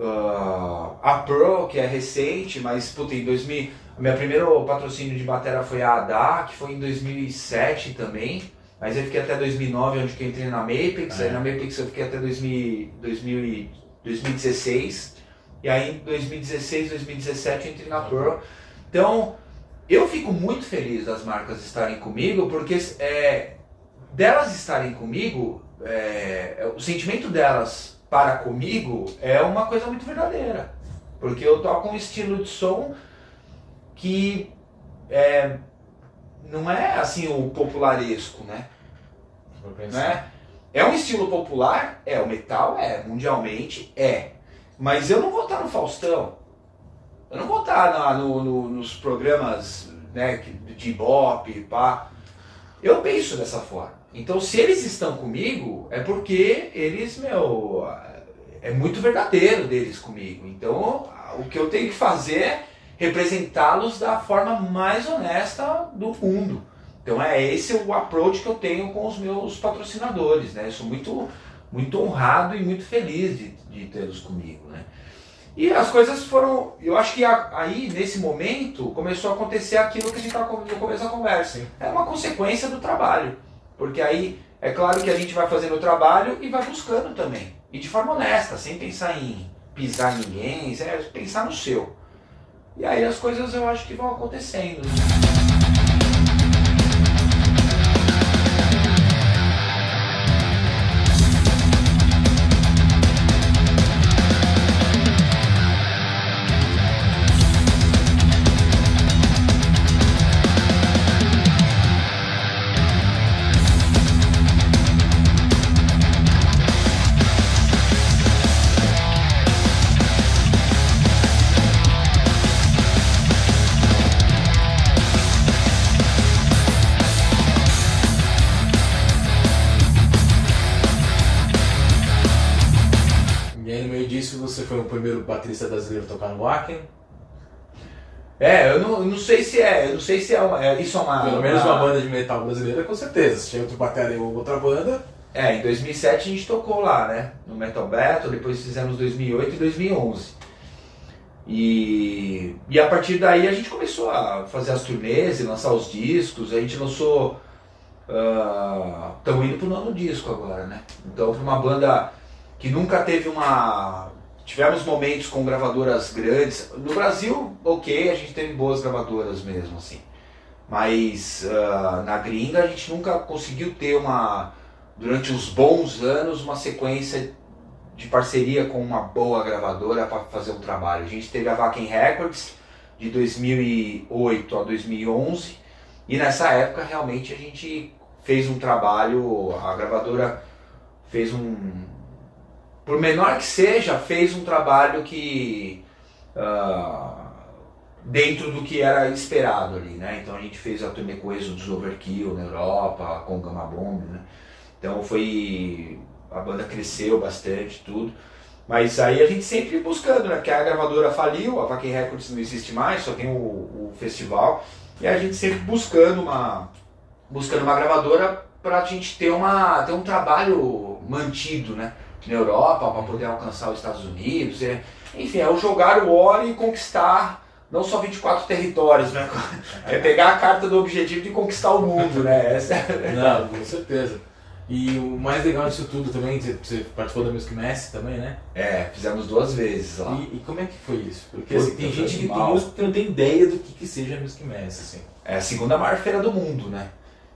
ah, a Pearl, que é recente, mas puta, em 2000, o meu primeiro patrocínio de bateria foi a ADA, que foi em 2007 também. Mas eu fiquei até 2009, onde que eu entrei na Mapex. É. Aí na Mapex eu fiquei até 2000, 2000 e 2016. E aí em 2016, 2017 eu entrei na Pearl. Então, eu fico muito feliz das marcas estarem comigo, porque é, delas estarem comigo, é, o sentimento delas para comigo é uma coisa muito verdadeira. Porque eu toco um estilo de som que é, não é assim o popularesco, né? Né? É um estilo popular? É, o metal é, mundialmente é. Mas eu não vou estar no Faustão. Eu não vou estar na- no- no- nos programas né, de ibope, pá. Eu penso dessa forma. Então, se eles estão comigo, é porque eles, meu, é muito verdadeiro deles comigo. Então, o que eu tenho que fazer é representá-los da forma mais honesta do mundo. Então é esse o approach que eu tenho com os meus patrocinadores, né? Eu sou muito, muito honrado e muito feliz de, de tê-los comigo, né? E as coisas foram, eu acho que aí nesse momento começou a acontecer aquilo que a gente estava no começo da conversa. É uma consequência do trabalho, porque aí é claro que a gente vai fazendo o trabalho e vai buscando também, e de forma honesta, sem pensar em pisar ninguém, é pensar no seu. E aí as coisas eu acho que vão acontecendo. Baterista brasileiro no Wacken. É, eu não, eu não sei se é, eu não sei se é, uma, é isso é uma. Pelo menos uma banda de metal brasileira, com certeza. Se tinha outro bateria ou outra banda, É, em 2007 a gente tocou lá, né? No Metal Battle, depois fizemos 2008 e 2011. E, e a partir daí a gente começou a fazer as turnês e lançar os discos. A gente lançou. Estamos indo pro nono disco agora, né? Então, para uma banda que nunca teve uma. Tivemos momentos com gravadoras grandes. No Brasil, ok, a gente teve boas gravadoras mesmo, assim. Mas ah, na gringa a gente nunca conseguiu ter uma durante uns bons anos uma sequência de parceria com uma boa gravadora para fazer um trabalho. A gente teve a Vakin Records de 2008 a 2011 e nessa época realmente a gente fez um trabalho, a gravadora fez um, por menor que seja, fez um trabalho que ah, dentro do que era esperado ali, né? Então a gente fez a turnê com Exodus Overkill na Europa, com Gamma Bomb, né? Então foi. A banda cresceu bastante, tudo. Mas aí a gente sempre buscando, né? Porque a gravadora faliu, a Vakin Records não existe mais, só tem o, o festival. E a gente sempre buscando uma, buscando uma gravadora pra gente ter, uma, ter um trabalho mantido, né? Na Europa, para poder alcançar os Estados Unidos. é- enfim, é o jogar o óleo e conquistar não só 24 territórios, né? É pegar a carta do objetivo de conquistar o mundo, né? Essa é... Não, com certeza. E o mais legal disso tudo também, você- participou da Music Mass também, né? É, fizemos duas vezes lá. E, e como é que foi isso? Porque assim, tem gente que tem músico que não tem ideia do que, que seja a Music Mass, assim. É a segunda maior feira do mundo, né?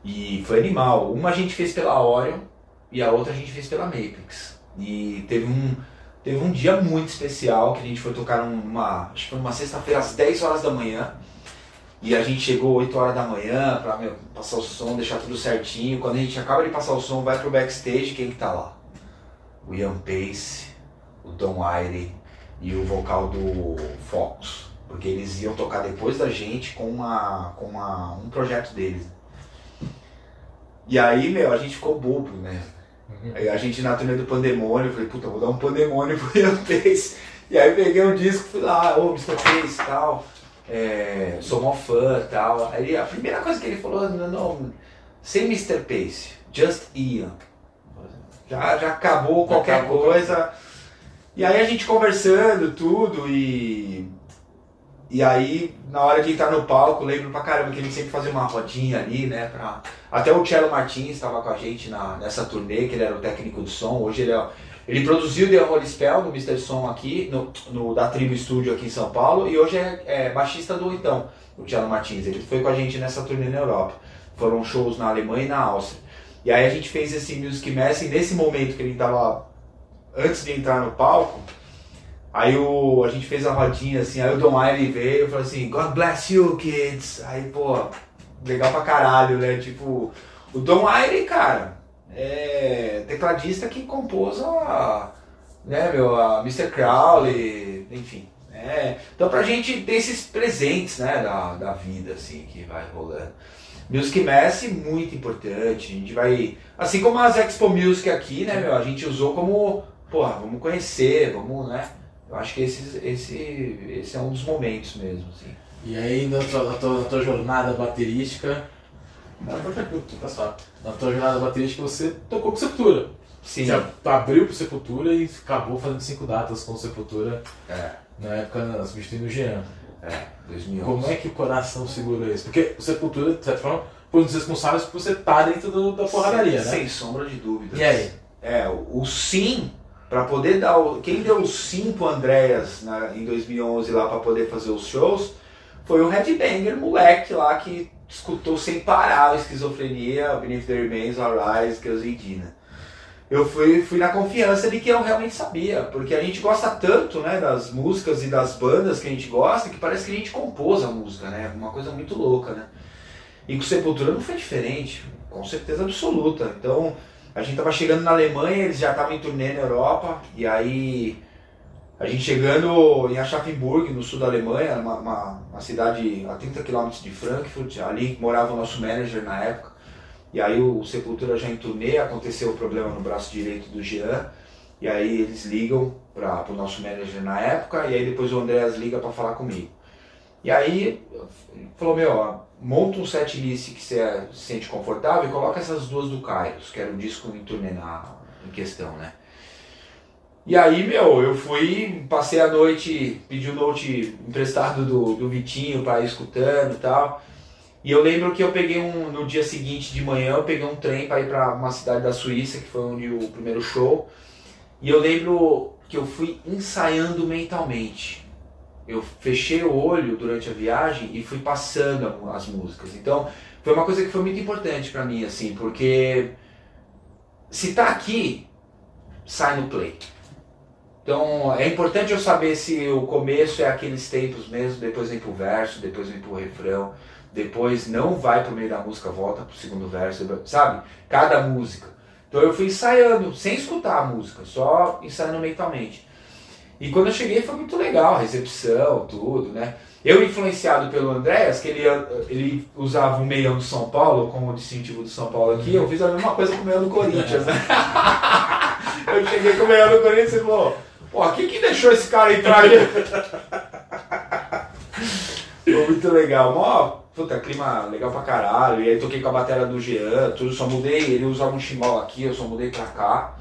E foi animal. Uma a gente fez pela Orion e a outra a gente fez pela Mapex. E teve um, teve um dia muito especial que a gente foi tocar numa, acho que foi numa sexta-feira às 10 horas da manhã. E a gente chegou 8 horas da manhã pra meu, passar o som, deixar tudo certinho. Quando a gente acaba de passar o som, vai pro backstage, quem que tá lá? O Ian Pace, o Don Aire e o vocal do Focus. Porque eles iam tocar depois da gente com, uma, com uma, um projeto deles. E aí, meu, a gente ficou bobo, né? Aí a gente na turnê do Pandemônio, eu falei, puta, vou dar um Pandemônio pro Ian Pace. E aí peguei um disco, fui lá, ô, Mr. Pace e tal, é, sou mó fã e tal. Aí a primeira coisa que ele falou, não, não sem Mr. Pace, just Ian. Já, já acabou Já qualquer acabou. coisa. E aí a gente conversando, tudo, e. E aí, na hora de entrar no palco, lembro pra caramba que gente sempre fazia uma rodinha ali, né? Pra... Até o Cello Martins estava com a gente na, nessa turnê, que ele era o técnico de som. Hoje ele é. Ele produziu The Holy Spell no Mr. Som aqui, no, no, da Tribo Studio aqui em São Paulo, e hoje é, é baixista do Então, o Cello Martins. Ele foi com a gente nessa turnê na Europa. Foram shows na Alemanha e na Áustria. E aí a gente fez esse Music Mass, e nesse momento que ele tava antes de entrar no palco, aí o, a gente fez a rodinha assim, aí o Don Aire veio e falou assim, God bless you, kids. Aí, pô, legal pra caralho, né? Tipo, o Don Aire, cara, é tecladista que compôs a, né, meu, a Mr. Crowley, enfim. É, então pra gente ter esses presentes, né, da, da vida, assim, que vai rolando. Music Mass, muito importante, a gente vai, assim como as Expo Music aqui, né, meu, a gente usou como, porra, vamos conhecer, vamos, né, eu acho que esse, esse, esse é um dos momentos mesmo, assim. E aí, na tua, na tua, na tua jornada baterística. Ficar, tá só. Na tua jornada baterística você tocou com Sepultura. Sim, Você abriu pro Sepultura e acabou fazendo cinco datas com Sepultura é, na época substituindo o Jean. é, 2011. Como é que o coração segurou isso? Porque o Sepultura, de certa forma, foi um dos responsáveis por você estar dentro do- da porradaria, sem, né? Sem sombra de dúvidas. E aí? É, o, o sim, pra poder dar o. Quem deu o sim pro Andréas na- em 2011 lá pra poder fazer os shows foi o Headbanger, moleque lá que escutou sem parar o Esquizofrenia, Beneath the Remains, Arise, Girls and Dina. Eu fui, fui na confiança de que eu realmente sabia, porque a gente gosta tanto né, das músicas e das bandas que a gente gosta que parece que a gente compôs a música, né? Uma coisa muito louca, né? E com Sepultura não foi diferente, com certeza absoluta. Então, a gente tava chegando na Alemanha, eles já estavam em turnê na Europa, e aí a gente chegando em Aschaffenburg, no sul da Alemanha, uma, uma, uma cidade a 30 km de Frankfurt, ali morava o nosso manager na época. E aí o Sepultura já em turnê, aconteceu o problema no braço direito do Jean, e aí eles ligam para o nosso manager na época, e aí depois o Andreas liga para falar comigo. E aí falou, meu, monta um set list que você se sente confortável e coloca essas duas do Kairos, que era o disco em turnê na, em questão, né? E aí, meu, eu fui, passei a noite, pedi o note emprestado do, do Vitinho para ir escutando e tal. E eu lembro que eu peguei um, no dia seguinte de manhã, eu peguei um trem para ir para uma cidade da Suíça, que foi onde o primeiro show. E eu lembro que eu fui ensaiando mentalmente. Eu fechei o olho durante a viagem e fui passando as músicas. Então, foi uma coisa que foi muito importante para mim, assim, porque se tá aqui, sai no play. Então, é importante eu saber se o começo é aqueles tempos mesmo, depois vem pro verso, depois vem pro refrão, depois não vai pro meio da música, volta pro segundo verso, sabe? Cada música. Então eu fui ensaiando, sem escutar a música, só ensaiando mentalmente. E quando eu cheguei foi muito legal, a recepção, tudo, né? Eu influenciado pelo Andréas, que ele, ele usava o meião do São Paulo como distintivo do São Paulo aqui, eu fiz a mesma coisa com o meião do Corinthians, né? eu cheguei com o meião do Corinthians e falou, pô, quem que deixou esse cara entrar aqui? Foi muito legal, mó, puta, clima legal pra caralho. E aí toquei com a bateria do Jean, tudo, só mudei, ele usava um chimbal aqui, eu só mudei pra cá.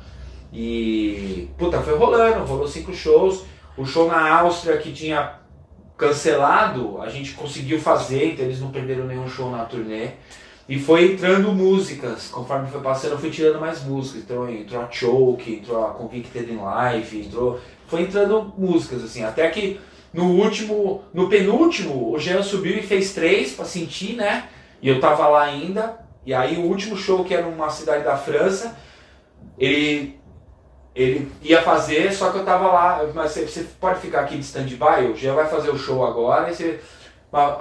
E, puta, foi rolando, rolou cinco shows. O show na Áustria que tinha cancelado, a gente conseguiu fazer, então eles não perderam nenhum show na turnê. E foi entrando músicas, conforme foi passando, eu fui tirando mais músicas. Então entrou a Choke, entrou a Convicted in Life, entrou. Foi entrando músicas, assim, até que no último, no penúltimo, o Jean subiu e fez três pra sentir, né? E eu tava lá ainda. E aí o último show, que era numa cidade da França, ele ele ia fazer, só que eu tava lá, mas você, você pode ficar aqui de stand-by, o Jean vai fazer o show agora, e você,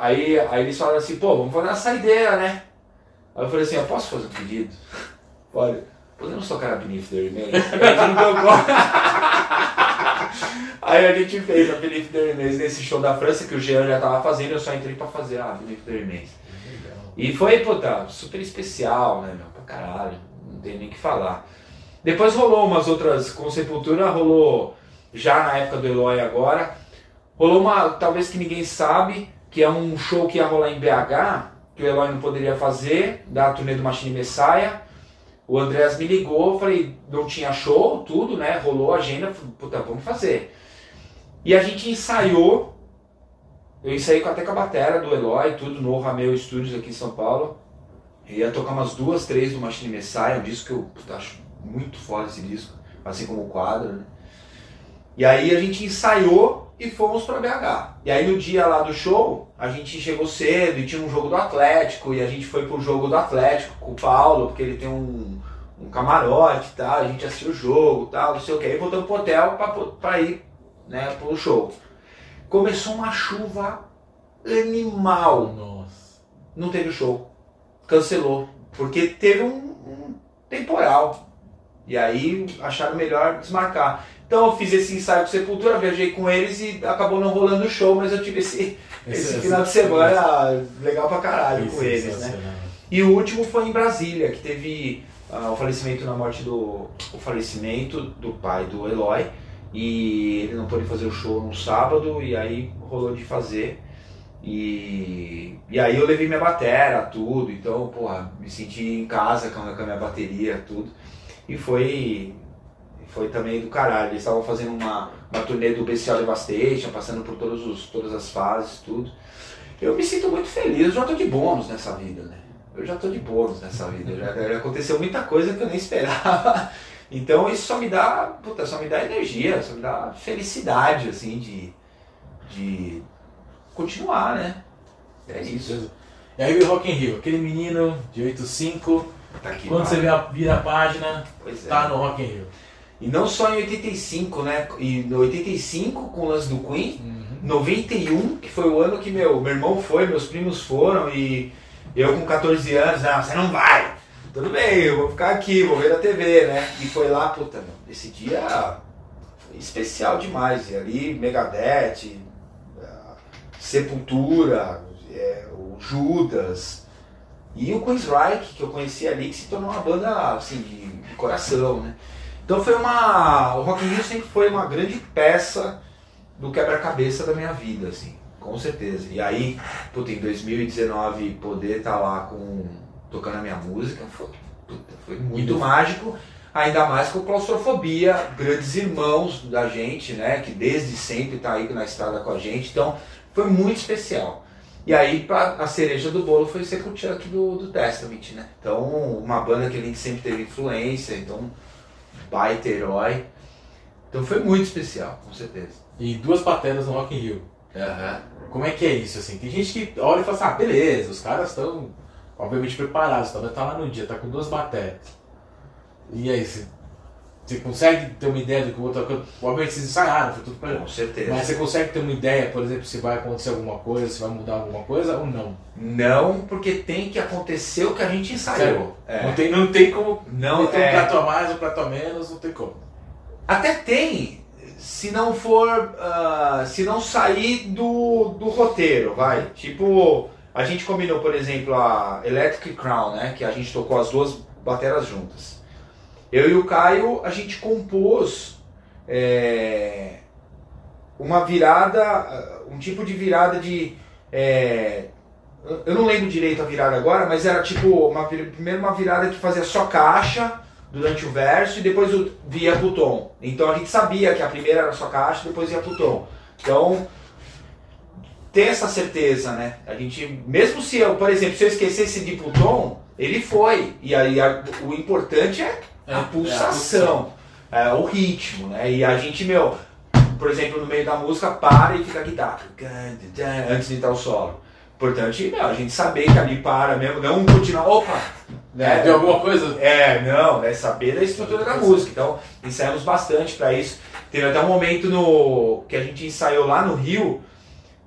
aí, aí eles falaram assim, pô, vamos fazer uma saideira, né? Aí eu falei assim, eu posso fazer um pedido? Olha, podemos tocar a Beneath the Remains? Aí a gente fez a Beneath the Remains nesse show da França que o Jean já tava fazendo, eu só entrei pra fazer a Beneath the Remains. E foi, puta, super especial, né, meu, pra caralho, não tem nem o que falar. Depois rolou umas outras, com Sepultura rolou, já na época do Eloy agora, rolou uma, talvez que ninguém sabe, que é um show que ia rolar em BH, que o Eloy não poderia fazer, da turnê do Machine Messiah. O Andreas me ligou, falei, não tinha show, tudo, né? Rolou a agenda, falei, puta, vamos fazer. E a gente ensaiou, eu ensaiei até com a batera do Eloy, tudo no Rameu Studios aqui em São Paulo. Eu ia tocar umas duas, três do Machine Messiah, um disco que eu puta, acho muito foda esse disco, assim como o quadro, né? E aí a gente ensaiou e fomos pra BH. E aí no dia lá do show, a gente chegou cedo e tinha um jogo do Atlético, e a gente foi pro jogo do Atlético com o Paulo, porque ele tem um, um camarote e tal, a gente assistiu o jogo e tal, não sei o que. Aí voltamos pro hotel pra, pra ir né, pro show. Começou uma chuva animal Nossa. não teve show. Cancelou. Porque teve um, um temporal. E aí acharam melhor desmarcar. Então eu fiz esse ensaio com Sepultura, viajei com eles e acabou não rolando o show, mas eu tive esse, esse, final de semana legal pra caralho com eles, né? E o último foi em Brasília, que teve ah, o falecimento na morte do. o falecimento do pai do Eloy. E ele não pôde fazer o show no sábado, e aí rolou de fazer. E, e aí eu levei minha batera, tudo, então, porra, me senti em casa com a minha bateria, tudo. E foi, foi também do caralho. Eles estavam fazendo uma, uma turnê do Bestial Devastation, passando por todos os, todas as fases, tudo. Eu me sinto muito feliz, eu já tô de bônus nessa vida, né? Eu já tô de bônus nessa vida, já, já aconteceu muita coisa que eu nem esperava. Então isso só me dá, puta, só me dá energia, só me dá felicidade, assim, de, de continuar, né? É isso. E aí o Rock in Rio, aquele menino de 8'5", Tá aqui, quando você vai. vê a, vira a página, Pois é. tá no Rock in Rio. E não só em 85, né? E no 85 com o lance do Queen, Uhum. 91, que foi o ano que meu, meu irmão foi, meus primos foram e eu com 14 anos, não, você não vai. Tudo bem, eu vou ficar aqui, vou ver na TV, né? E foi lá, puta, meu, esse dia foi especial demais. E ali, Megadeth, ah, Sepultura, é, o Judas e o Queensryche, que eu conheci ali, que se tornou uma banda assim, de, coração, né? Então foi uma. O Rock in Rio sempre foi uma grande peça do quebra-cabeça da minha vida, assim, com certeza. E aí, puta, em 2019 poder estar lá com. tocando a minha música foi, puta, foi muito Muito. mágico. Ainda mais com claustrofobia, grandes irmãos da gente, né? Que desde sempre tá aí na estrada com a gente. Então, foi muito especial. E aí, pra, a cereja do bolo foi ser com o Chuck do, do Testament, né? Então, uma banda que a gente sempre teve influência, então, baita herói. Então foi muito especial, com certeza. E duas bateras no Rock in Rio. Aham. Como é que é isso, assim? Tem gente que olha e fala assim, ah, beleza, os caras estão obviamente preparados, tá, tá lá no dia, tá com duas bateras. E aí, você, você consegue ter uma ideia do que o outro... Obviamente vocês ensaiaram, foi tudo pra... Com certeza. Mas você consegue ter uma ideia, por exemplo, se vai acontecer alguma coisa, se vai mudar alguma coisa ou não? Não, porque tem que acontecer o que a gente ensaiou. Não, É. tem, não tem como Não, meter um é. prato a mais, um prato a menos, não tem como. Até tem, se não for. ah, se não sair do, do roteiro, vai. Tipo, a gente combinou, por exemplo, a Electric Crown, né? Que a gente tocou as duas bateras juntas. Eu e o Caio, a gente compôs é, uma virada, um tipo de virada de. é, eu- não lembro direito a virada agora, mas era tipo, uma, primeiro uma virada que fazia só caixa durante o verso e depois via pro tom. Então a gente sabia que a primeira era só caixa depois ia pro tom. Então, ter essa certeza, né? A gente, mesmo se eu, por exemplo, se eu esquecesse de ir pro tom, ele foi. E aí a- o importante É, a é a pulsação, é, o ritmo, né? E a gente, meu, por exemplo, no meio da música, para e fica a guitarra, antes de entrar o solo. Importante, meu, a gente saber que ali para mesmo, não continuar, opa, né? De alguma coisa? É, não, é saber da estrutura da música. Então, ensaiamos bastante para isso. Teve até um momento no que a gente ensaiou lá no Rio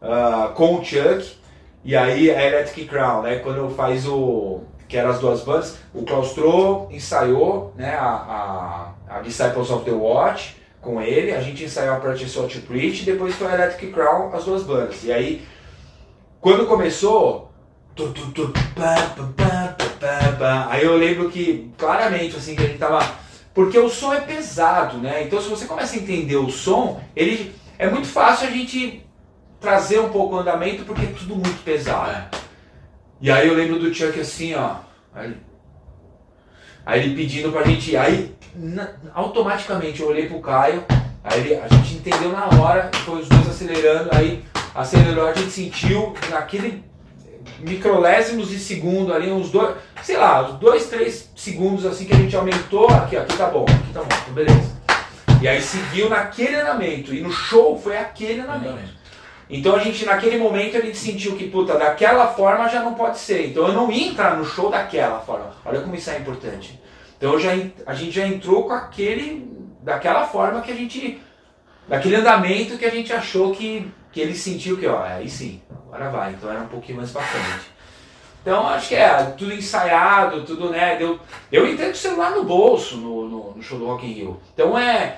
ah, com o Chuck e aí a Electric Crown, né? Quando faz o. que eram as duas bandas, o Claustro ensaiou né, a, a, a Disciples of the Watch com ele, a gente ensaiou a Practice What to Preach depois foi a Electric Crown, as duas bandas. E aí, quando começou. Aí eu lembro que claramente assim que a gente tava. Porque o som é pesado, né? Então se você começa a entender o som, ele é muito fácil a gente trazer um pouco o andamento porque é tudo muito pesado. E aí eu lembro do Chuck assim, ó. Aí, aí ele pedindo pra gente. Aí na- automaticamente eu olhei pro Caio, aí ele- a gente entendeu na hora, foi os dois acelerando, aí acelerou, a gente sentiu naquele microlésimos de segundo ali, uns dois, sei lá, uns dois, três segundos assim que a gente aumentou, aqui, ó, aqui tá bom, aqui tá bom, beleza. E aí seguiu naquele andamento, e no show foi aquele andamento. Então a gente, naquele momento, a gente sentiu que, puta, daquela forma já não pode ser. Então eu não ia entrar no show daquela forma. Olha como isso é importante. Então já, a gente já entrou com aquele, daquela forma que a gente, daquele andamento que a gente achou que, que ele sentiu que, ó, aí sim, agora vai. Então era um pouquinho mais pra frente. Então acho que é tudo ensaiado, tudo, né? Deu, eu entrei com o celular no bolso no, no, no show do Rock in Rio. Então é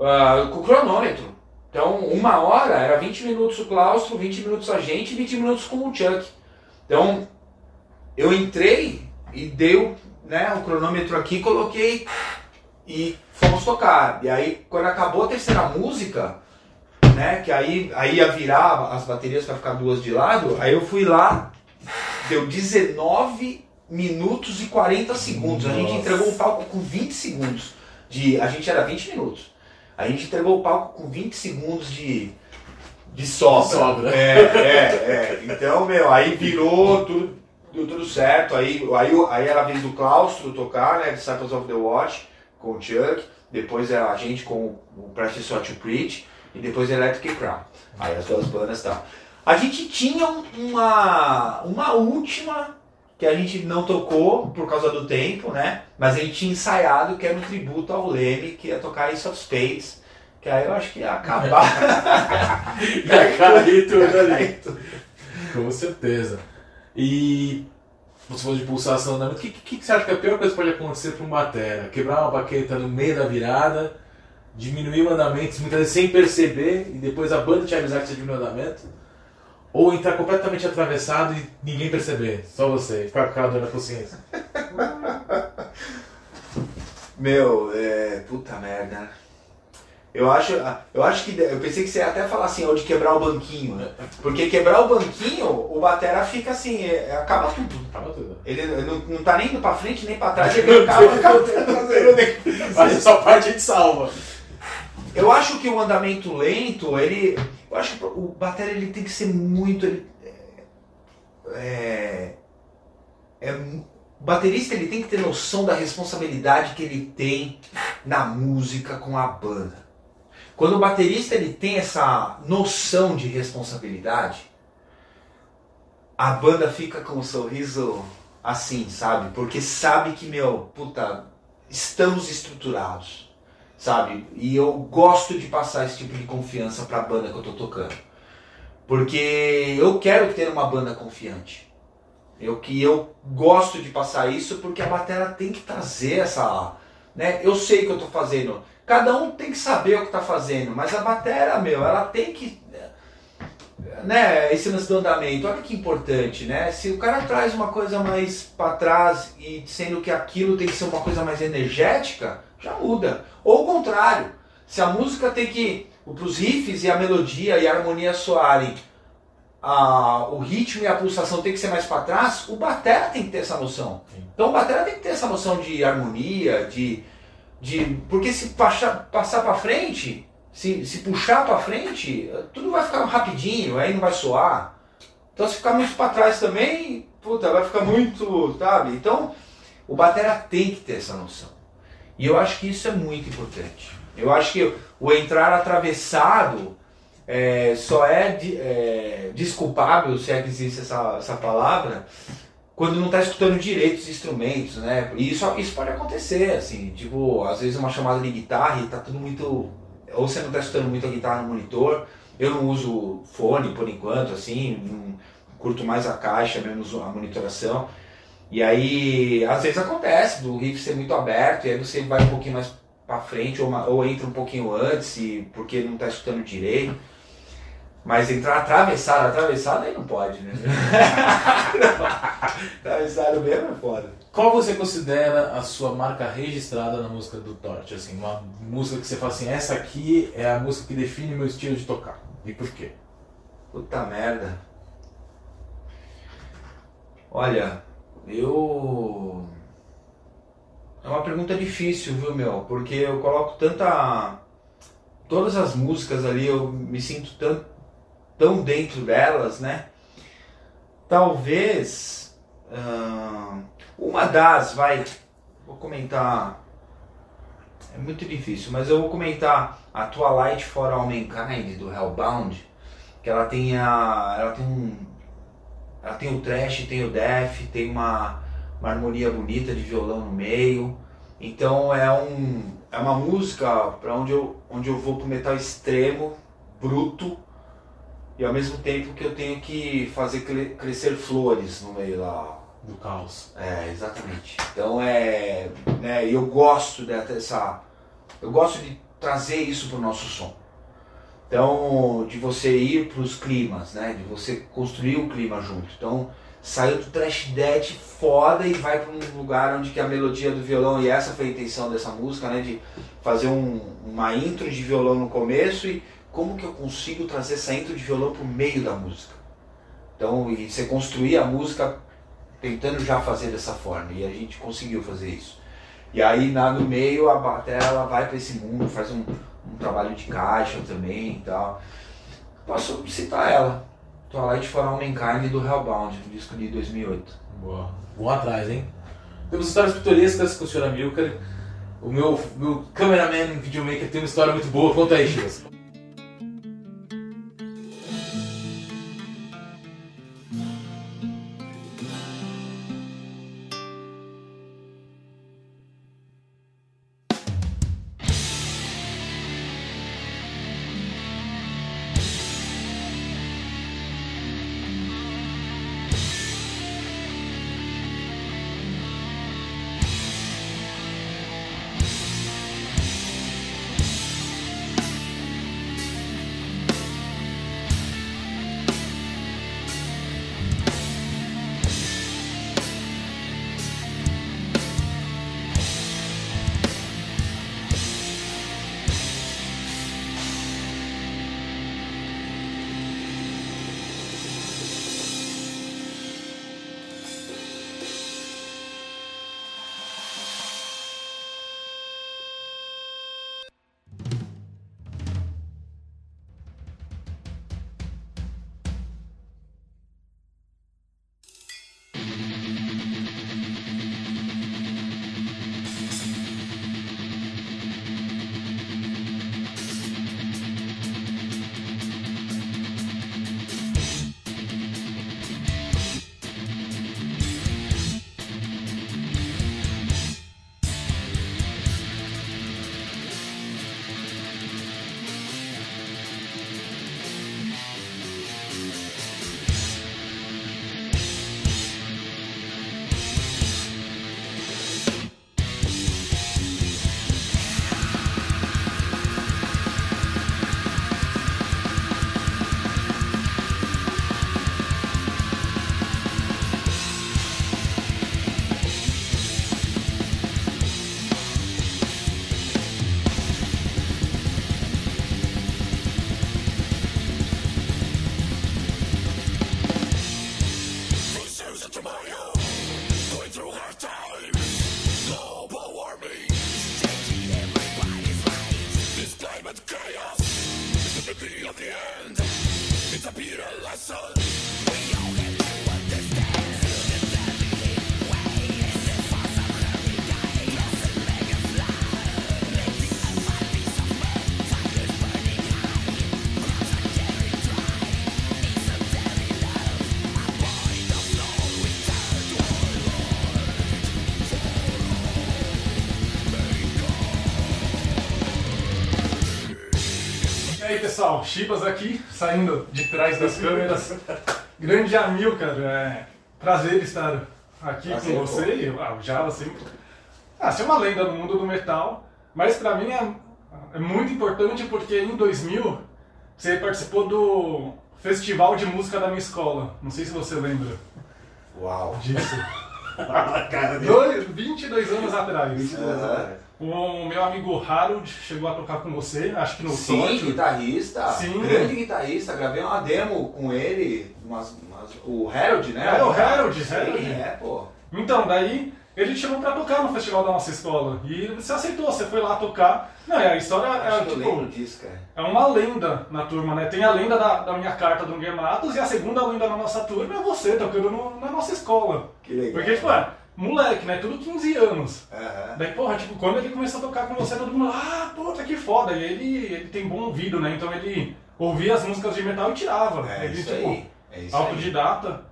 ah, com o cronômetro. Então, uma hora era 20 minutos o claustro, 20 minutos a gente e 20 minutos com o Chuck. Então, eu entrei e deu né, o cronômetro aqui, coloquei e fomos tocar. E aí, quando acabou a terceira música, né, que aí, aí ia virar as baterias para ficar duas de lado, aí eu fui lá, deu 19 minutos e 40 segundos. A gente Nossa. entregou o palco com 20 segundos. De, a gente era 20 minutos. A gente entregou o palco com 20 segundos de, de sobra. Sobra. É, é, é. Então, meu, aí virou tudo, deu tudo certo. Aí, aí, aí era a vez do Claustro tocar, né? Disciples of the Watch, com o Chuck. Depois era a gente com o Practice What to Preach. E depois Electric Crown. Aí as duas bandas e tal. A gente tinha um- uma, uma última que a gente não tocou por causa do tempo, né? Mas a gente tinha ensaiado que era um tributo ao Leme, que ia tocar Ace of Spades. Que aí eu acho que ia acabar. Ia cair tudo ali. Com certeza. E você falou de pulsação andamento. O que, que, que você acha que é a pior coisa que pode acontecer para um batera? Quebrar uma baqueta no meio da virada, diminuir o andamento, muitas vezes sem perceber, e depois a banda te avisar que você diminuiu o andamento? Ou entrar completamente atravessado e ninguém perceber, só você, ficar com aquela dor na consciência? Meu, é. Puta merda. Eu acho, eu acho que. Eu pensei que você ia até falar assim, ou de quebrar o banquinho, né? Porque quebrar o banquinho, o batera fica assim, é- acaba tudo. Acaba tudo. Ele não, não tá nem indo pra frente nem pra trás, ele acaba, acaba traseiro Mas essa parte a gente salva. Eu acho que o andamento lento, ele. Eu acho que o batera ele tem que ser muito. ele- é, é, o baterista ele tem que ter noção da responsabilidade que ele tem na música com a banda. Quando o baterista ele tem essa noção de responsabilidade, a banda fica com um sorriso assim, sabe? Porque sabe que, meu, puta, estamos estruturados sabe? E eu gosto de passar esse tipo de confiança para a banda que eu tô tocando. Porque eu quero ter uma banda confiante. Eu que eu gosto de passar isso porque a bateria tem que trazer essa, né? Eu sei o que eu tô fazendo. Cada um tem que saber o que tá fazendo, mas a bateria, meu, ela tem que né, esse lance do andamento, olha que importante, né? Se o cara traz uma coisa mais para trás e sendo que aquilo tem que ser uma coisa mais energética, já muda. Ou o contrário, se a música tem que, para os riffs e a melodia e a harmonia soarem, a, o ritmo e a pulsação tem que ser mais para trás, o batera tem que ter essa noção. Sim. Então o batera tem que ter essa noção de harmonia, de, de porque se passar, passar para frente, se, se puxar para frente, tudo vai ficar rapidinho, aí não vai soar. Então se ficar muito para trás também, puta, vai ficar muito, sabe? Então o batera tem que ter essa noção. E eu acho que isso é muito importante. Eu acho que o entrar atravessado é, só é, é, desculpável, se é que existe essa, essa palavra, quando não tá escutando direito os instrumentos, né? E isso, isso pode acontecer, assim, tipo, às vezes uma chamada de guitarra e tá tudo muito. Ou você não tá escutando muito a guitarra no monitor. Eu não uso fone por enquanto, assim, não curto mais a caixa, menos a monitoração. E aí, às vezes acontece do riff ser muito aberto, e aí você vai um pouquinho mais pra frente, ou, uma- ou entra um pouquinho antes, e, porque não tá escutando direito. Mas entrar atravessado, atravessado aí não pode, né? atravessado mesmo é foda. Qual você considera a sua marca registrada na música do Torch? Assim, uma música que você fala assim, essa aqui é a música que define meu estilo de tocar. E por quê? Puta merda. Olha, eu. É uma pergunta difícil, viu, meu? Porque eu coloco tanta. Todas as músicas ali, eu me sinto tão, tão dentro delas, né? Talvez. ah, uma das, vai. Vou comentar. É muito difícil, mas eu vou comentar a Twilight for All Mankind do Hellbound que ela tem a, ela tem um ela tem o trash, tem o death, tem uma, uma harmonia bonita de violão no meio. Então é um é uma música para onde eu onde eu vou pro metal extremo, bruto e ao mesmo tempo que eu tenho que fazer cre- crescer flores no meio lá. Do caos. É, exatamente. Então é. Né, eu gosto dessa. Eu gosto de trazer isso pro nosso som. Então, de você ir pros climas, né? De você construir o clima junto. Então, saiu do trash death foda e vai para um lugar onde que a melodia do violão, e essa foi a intenção dessa música, né? De fazer um, uma intro de violão no começo e como que eu consigo trazer essa intro de violão pro meio da música. Então, e você construir a música tentando já fazer dessa forma e a gente conseguiu fazer isso. E aí na, no meio a bateria ela vai para esse mundo, faz um, um trabalho de caixa também e tal. Posso citar ela, Twilight for All Mankind do Hellbound, um disco de 2008. Boa. Vão atrás, hein? Temos histórias pitorescas com o Sr. Amilcar. O meu, meu cameraman videomaker tem uma história muito boa. Conta aí, Chivas. Pessoal, Chibas aqui, saindo de trás das câmeras. Grande Amilcar, é prazer estar aqui Prazer, com você e ah, o Java sempre. Ah, você é uma lenda no mundo do metal, mas pra mim é, é muito importante porque em 2000 você participou do Festival de Música da minha escola. Não sei se você lembra Uau. disso. Cara, Dois, 22 anos atrás. Aham. O meu amigo Harold chegou a tocar com você, acho que no Sim, Tóquio. guitarrista. Sim. Grande guitarrista. Gravei uma demo com ele. umas- umas- o Harold, né? É, o Harold, Sim, Harold. é, pô. Então, daí ele te chamou pra tocar no festival da nossa escola. E você aceitou, você foi lá tocar. Não, e a história Acho é, que eu tipo, disso, cara. é uma lenda na turma, né? Tem a lenda da, da minha carta do Matos e a segunda lenda na nossa turma é você tocando no- na nossa escola. Que legal. Porque, tipo, é, moleque, né? Tudo 15 anos. Aham. Daí, porra, tipo, quando ele começou a tocar com você, todo mundo, ah, puta, que foda. E ele, ele tem bom ouvido, né? Então ele ouvia as músicas de metal e tirava. É ele, isso tipo, aí. É isso aí. autodidata.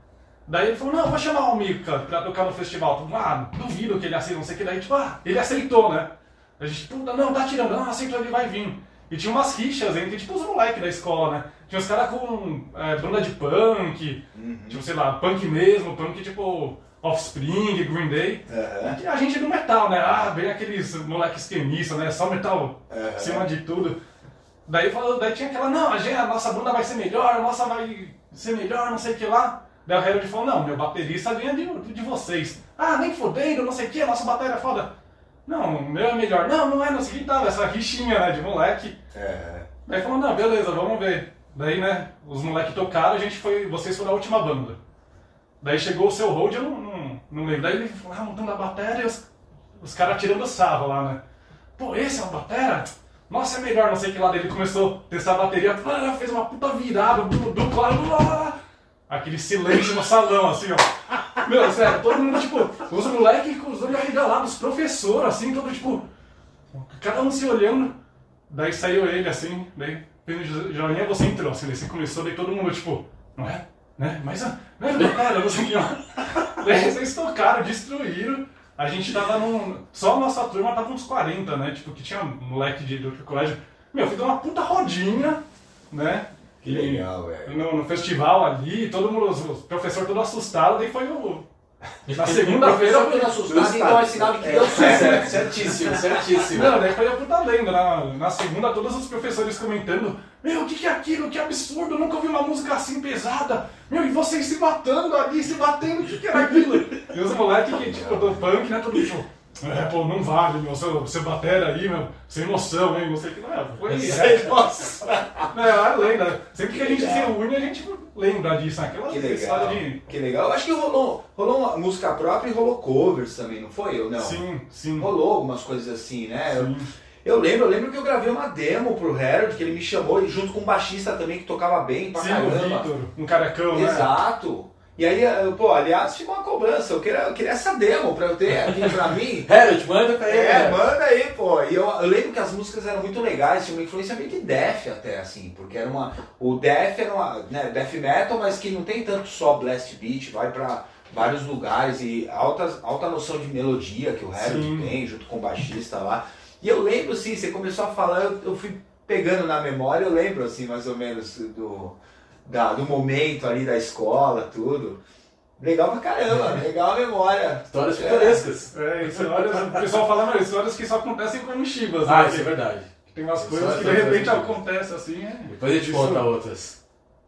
Daí ele falou, não, vou chamar o Mika pra tocar no festival. Mundo, ah, duvido que ele aceita, não sei o que. Daí, tipo, ah, ele aceitou, né? A gente, puta, não, tá tirando, não, aceitou, ele vai vir. E tinha umas rixas entre, tipo, os moleques da escola, né? Tinha uns caras com é, banda de punk, Uhum. tipo, sei lá, punk mesmo, punk tipo Offspring, Green Day. E a gente do metal, né? Ah, bem aqueles moleques esquemistas, né? Só metal Aham. acima de tudo. Daí, falou, daí tinha aquela, não, a, gente, a nossa banda vai ser melhor, a nossa vai ser melhor, não sei o que lá. Daí o Harold falou, não, meu baterista ganha de, de vocês. Ah, nem fodendo, não sei o que, a nossa bateria é foda. Não, o meu é melhor. Não, não é, não sei o que tal, essa rixinha, né, de moleque. Aham. Daí falou, não, beleza, vamos ver. Daí, né, os moleques tocaram, a gente foi, vocês foram a última banda. Daí chegou o seu hold, eu não, não, lembro. Daí ele falou, ah, montando a bateria e os, os caras tirando sarro lá, né. Pô, esse é uma bateria? Nossa, é melhor, não sei que lá. Daí ele começou a testar a bateria, ah, fez uma puta virada, dupla, blá, aquele silêncio no salão, assim, ó. Meu, sério, todo mundo, tipo, os moleques com os olhos arregalados, professor, assim, todo tipo, cada um se olhando. Daí saiu ele assim, daí joinha, você entrou, assim, daí você começou, daí todo mundo, tipo, não é? Né? Mas, não é sei o que lá. Daí vocês tocaram, destruíram. A gente tava num. Só a nossa turma tava uns 40, né? Tipo, que tinha moleque de, outro colégio. Meu, fiz uma puta rodinha, né? Que legal, velho. No, no festival ali, todo mundo, os professor todo assustado, daí foi o. Na segunda-feira. Professor todo assustado, então é sinal de que deu certo. Certo, certíssimo, certíssimo. Não, daí foi a puta lenda. Na, na segunda, todos os professores comentando: Meu, o que, que é aquilo? Que absurdo, eu nunca ouvi uma música assim pesada. Meu, e vocês se matando ali, se batendo, o que, que era aquilo? E os moleques que, tipo, do punk, né? Todo tipo, é, pô, não vale, meu, você, você bater aí, meu, sem emoção, hein? Não sei o que. Não, foi Sei, nossa. Não, é lenda. Sempre que a gente se reúne, a gente lembra disso. Aquela Que legal. de. Que legal. Eu acho que rolou, rolou uma música própria e rolou covers também, não foi? Ou não? Sim, sim. Rolou algumas coisas assim, né? Eu, sim. eu lembro, eu lembro que eu gravei uma demo pro Harold, que ele me chamou, junto com um baixista também que tocava bem pra Sim, o caramba. Vitor, um carecão, né? Exato. E aí, eu, pô, aliás, ficou uma cobrança. Eu queria, eu queria essa demo pra eu ter aqui pra mim. Harold, manda pra ele. É, manda aí, pô. E eu, eu lembro que as músicas eram muito legais, tinha uma influência meio de death até, assim, porque era uma. O death era uma. Né, death metal, mas que não tem tanto só blast beat, vai pra vários lugares e altas, alta noção de melodia que o Harold Sim. tem, junto com o baixista lá. E eu lembro, assim, você começou a falar, eu, eu fui pegando na memória, eu lembro, assim, mais ou menos do, da, do momento ali da escola, tudo. Legal pra caramba, legal a memória. Histórias pitorescas. É, histórias, o pessoal fala, mas histórias que só acontecem com Chivas, né? Ah, isso é verdade. Tem umas coisas que de repente acontecem assim, é. Depois a gente Isso- conta outras.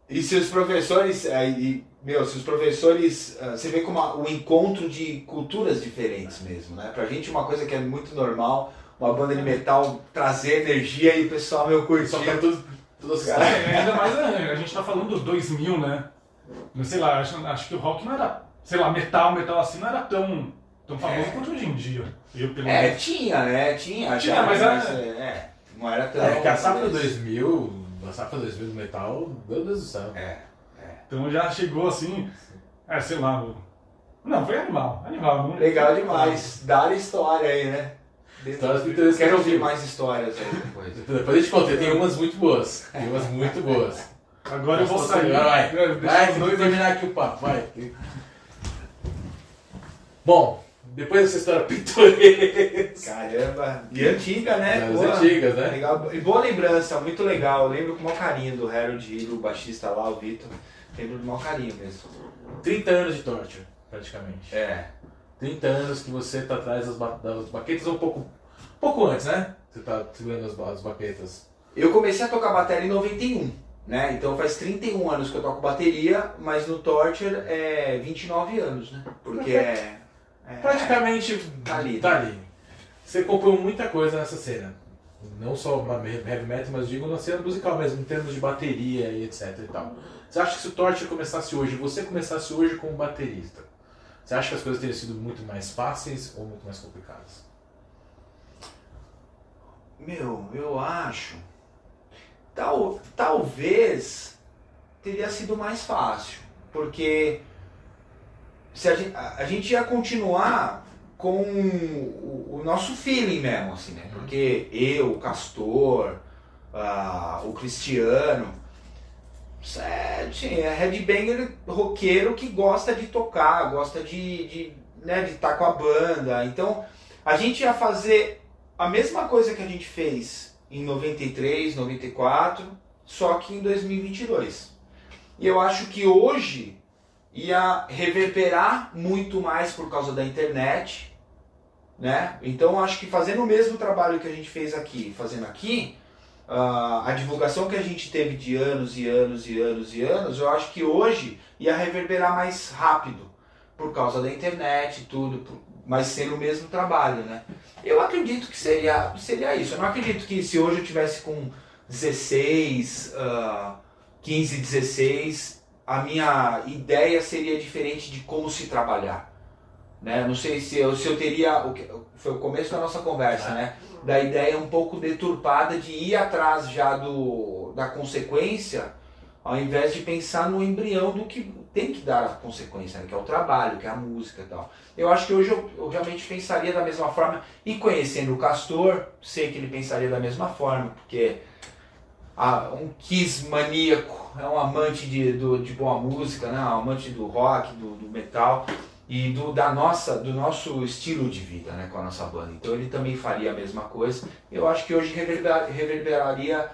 E se os professores, é, e, meu, se os professores, ah, você vê como a- o encontro de culturas diferentes mesmo, né? Pra gente uma coisa que é muito normal, uma banda de metal trazer energia e o pessoal, meu, curtir. Só fica tudo, tudo assustado. É, ainda mais é, a gente tá falando dos 2000, né? Não sei lá, acho, acho que o rock não era, sei lá, metal, metal assim não era tão, tão famoso É. quanto hoje em dia. Eu, pelo É, menos. tinha, né? Tinha, Tinha, já, mas é, é, não era tão... É que a safra 2000, a safra 2000 do metal, meu Deus do céu. É, Então já chegou assim, é, sei lá. Não, foi animal, animal. Não, legal demais. Dar história aí, né? Histórias pitorescas. Quero ouvir mais histórias aí depois. Depois a gente conta, tem umas muito boas. Tem umas muito boas. Agora eu vou sair. Agora vai. É, deixa Vai, os tem dois que terminar aqui o papo, vai. Bom, depois dessa história pitoresca. Caramba, e antiga, né? Boa. antigas, né? Legal. E boa lembrança, muito legal. Eu lembro com o maior carinho do Harold e do baixista lá, o Vitor. Lembro do maior carinho mesmo. 30 anos de torture, praticamente. É. 30 anos que você tá atrás das, ba das baquetas, um pouco, um pouco antes, né? Você tá segurando as, ba- as baquetas. Eu comecei a tocar bateria em 91, né? Então faz 31 anos que eu toco bateria, mas no Torture é 29 anos, né? Porque é. é- Praticamente Tá ali, Tá né? ali. Você compõe muita coisa nessa cena. Não só heavy metal, mas digo na cena musical mesmo, em termos de bateria e etc e tal. Você acha que se o Torture começasse hoje, você começasse hoje como baterista, você acha que as coisas teriam sido muito mais fáceis ou muito mais complicadas? Meu, eu acho. Tal, talvez teria sido mais fácil. Porque se a, gente, a, a gente ia continuar com o, o nosso feeling mesmo, assim, né? Porque eu, o Castor, ah, o Cristiano, é, assim, é headbanger roqueiro que gosta de tocar, gosta de de né, de estar com a banda. Então a gente ia fazer a mesma coisa que a gente fez em 93, 94, só que em 2022. E eu acho que hoje ia reverberar muito mais por causa da internet, né? Então acho que fazendo o mesmo trabalho que a gente fez aqui, fazendo aqui, ah, a divulgação que a gente teve de anos e anos e anos e anos, eu acho que hoje ia reverberar mais rápido por causa da internet e tudo, por- mas sendo o mesmo trabalho, né? Eu acredito que seria, seria isso. Eu não acredito que se hoje eu tivesse com 16, ah, 15, 16, a minha ideia seria diferente de como se trabalhar. Né? Não sei se eu, se eu teria. o que- Foi o começo da nossa conversa, né? Da ideia um pouco deturpada de ir atrás já do, da consequência, ao invés de pensar no embrião do que tem que dar a consequência, né? que é o trabalho, que é a música e tal. Eu acho que hoje eu, eu realmente pensaria da mesma forma, e conhecendo o Castor, sei que ele pensaria da mesma forma, porque um Kiss maníaco, é um amante de, do, de boa música, né? um amante do rock, do, do metal e do, da nossa, do nosso estilo de vida né? com a nossa banda. Então ele também faria a mesma coisa. Eu acho que hoje reverber- reverberaria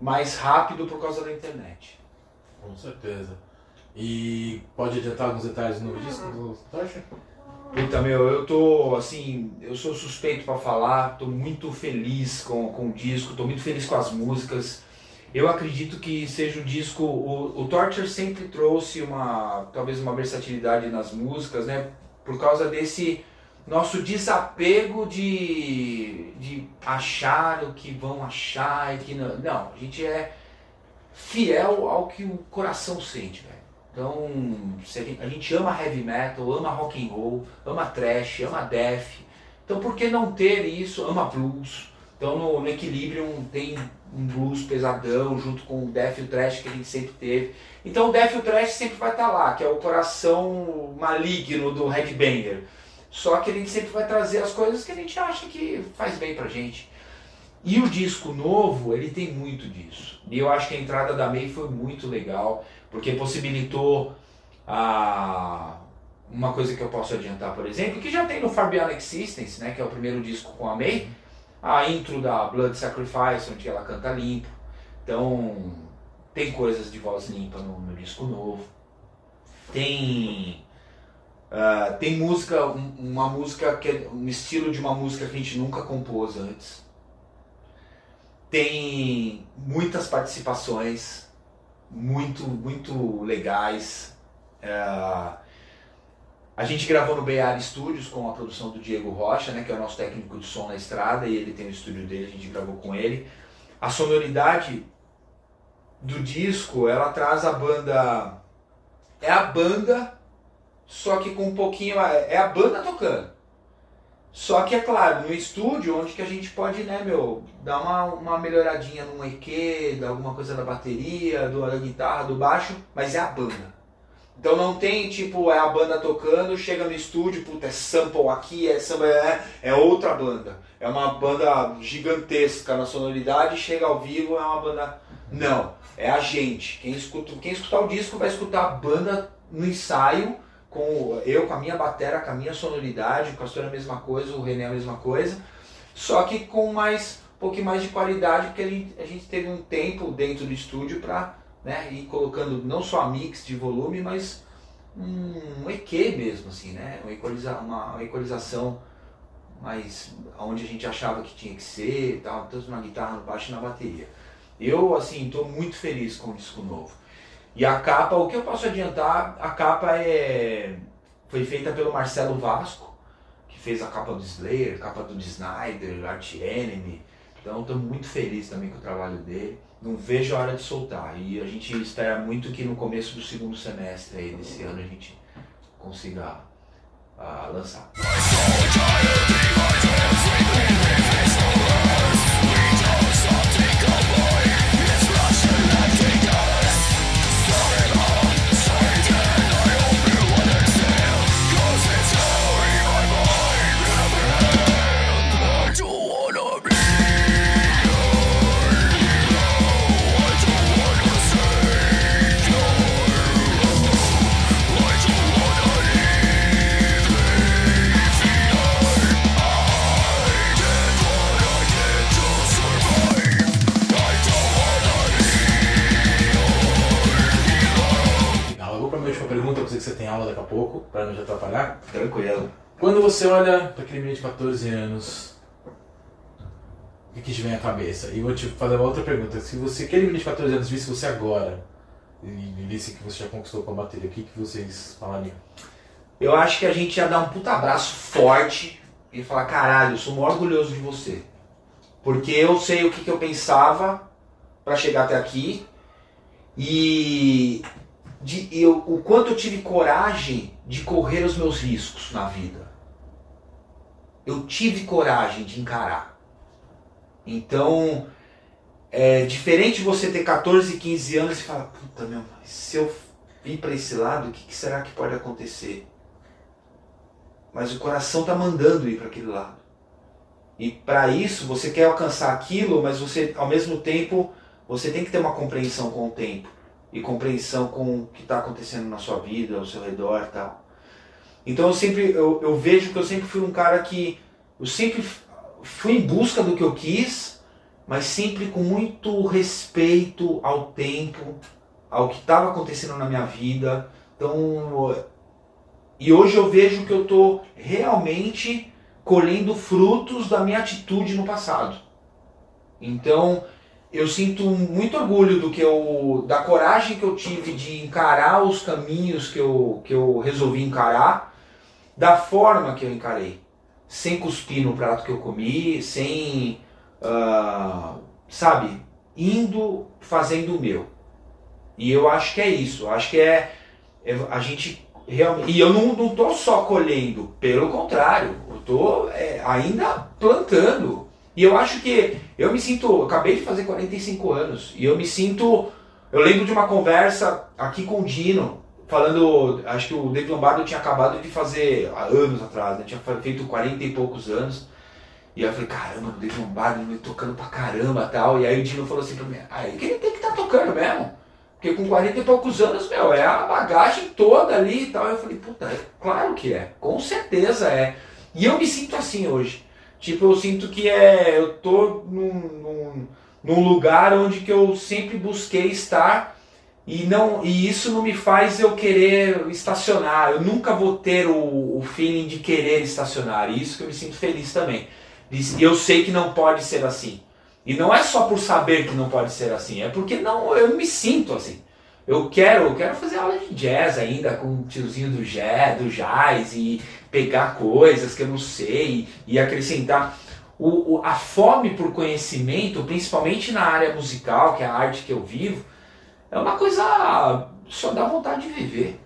mais rápido por causa da internet. Com certeza. E pode adiantar alguns detalhes do novo disco do Torture? Puta, meu, eu tô, assim, eu sou suspeito pra falar, tô muito feliz com, com o disco, tô muito feliz com as músicas. Eu acredito que seja um disco, o, o Torture sempre trouxe uma, talvez uma versatilidade nas músicas, né? Por causa desse nosso desapego de, de achar o que vão achar e que não. Não, a gente é fiel ao que o coração sente, velho. Então, a gente, a gente ama heavy metal, ama rock and roll, ama thrash, ama death. Então, por que não ter isso? Ama blues. Então, no, no Equilibrium tem um blues pesadão junto com o death e o thrash que a gente sempre teve. Então, o death e o thrash sempre vai estar lá, que é o coração maligno do headbanger. Só que a gente sempre vai trazer as coisas que a gente acha que faz bem pra gente. E o disco novo, ele tem muito disso. E eu acho que a entrada da May foi muito legal, porque possibilitou a uma coisa que eu posso adiantar, por exemplo, que já tem no Beyond Existence, né, que é o primeiro disco com a May, a intro da Blood Sacrifice, onde ela canta limpo. Então, tem coisas de voz limpa no, disco novo. Tem ah, tem música, um- uma música que é um estilo de uma música que a gente nunca compôs antes. Tem muitas participações muito muito legais. Ah, a gente gravou no BR Studios com a produção do Diego Rocha, né, que é o nosso técnico de som na estrada, e ele tem o estúdio dele, a gente gravou com ele. A sonoridade do disco, ela traz a banda. É a banda, só que com um pouquinho. É a banda tocando. Só que é claro, no estúdio, onde que a gente pode, né, meu, dar uma, uma melhoradinha num EQ, dar alguma coisa da bateria, do, da guitarra, do baixo, mas é a banda. Então não tem tipo, é a banda tocando, chega no estúdio, puta, é sample aqui, é sample, é, é outra banda. É uma banda gigantesca na sonoridade, chega ao vivo, é uma banda. Não, é a gente. Quem, escuta, quem escutar o disco vai escutar a banda no ensaio, com eu com a minha batera, com a minha sonoridade, o Castor é a mesma coisa, o René é a mesma coisa, só que com mais um pouquinho mais de qualidade, porque a gente, a gente teve um tempo dentro do estúdio para né, ir colocando não só a mix de volume, mas um, EQ mesmo, assim, né? Uma, equaliza, uma equalização mais onde a gente achava que tinha que ser, tal, tanto na guitarra, no baixo e na bateria. Eu, assim, estou muito feliz com o disco novo. E a capa, o que eu posso adiantar, a capa é foi feita pelo Marcelo Vasco, que fez a capa do Slayer, a capa do Snyder, Art Enemy. Então estou muito feliz também com o trabalho dele. Não vejo a hora de soltar. E a gente espera muito que no começo do segundo semestre aí desse ano a gente consiga ah, lançar. Você olha para aquele menino de 14 anos, o que, te vem à cabeça? E vou te fazer uma outra pergunta. Se você, aquele menino de 14 anos visse você agora, e e visse que você já conquistou com a bateria, o que, que vocês falariam? Eu acho que a gente ia dar um puta abraço forte e falar, caralho, eu sou muito orgulhoso de você. Porque eu sei o que, que eu pensava para chegar até aqui e de, eu, o quanto eu tive coragem de correr os meus riscos na vida. Eu tive coragem de encarar. Então, é diferente você ter 14, 15 anos e falar, puta meu, se eu vir para esse lado, o que, que será que pode acontecer? Mas o coração tá mandando ir para aquele lado. E para isso você quer alcançar aquilo, mas você ao mesmo tempo você tem que ter uma compreensão com o tempo e compreensão com o que está acontecendo na sua vida, ao seu redor, tal. Então eu sempre eu, eu vejo que eu sempre fui um cara que eu sempre fui em busca do que eu quis, mas sempre com muito respeito ao tempo, ao que estava acontecendo na minha vida. Então e hoje eu vejo que eu estou realmente colhendo frutos da minha atitude no passado. Então, eu sinto muito orgulho do que eu, da coragem que eu tive de encarar os caminhos que eu, que eu resolvi encarar, da forma que eu encarei, sem cuspir no prato que eu comi, sem, ah, sabe, indo fazendo o meu. E eu acho que é isso. Acho que é, é a gente realmente. E eu não, não tô só colhendo, pelo contrário, eu tô é, ainda plantando. E eu acho que eu me sinto. Eu acabei de fazer 45 anos e eu me sinto. Eu lembro de uma conversa aqui com o Dino, falando. Acho que o David Lombardo tinha acabado de fazer há anos atrás, né? tinha feito 40 e poucos anos. E aí eu falei, caramba, o David Lombardo me tocando pra caramba tal. E aí o Dino falou assim pra mim, aí que ele tem que estar tocando mesmo. Porque com 40 e poucos anos, meu, é a bagagem toda ali e tal. Eu falei, puta, é claro que é, com certeza é. E eu me sinto assim hoje. Tipo, eu sinto que é. Eu tô num, num, num lugar onde que eu sempre busquei estar e não e isso não me faz eu querer estacionar. Eu nunca vou ter o, o feeling de querer estacionar. E isso que eu me sinto feliz também. E eu sei que não pode ser assim. E não é só por saber que não pode ser assim, é porque não, eu me sinto assim. Eu quero, eu quero fazer aula de jazz ainda com o tiozinho do jazz, do jazz e pegar coisas que eu não sei e acrescentar. O, o- a fome por conhecimento, principalmente na área musical, que é a arte que eu vivo, é uma coisa só dá vontade de viver.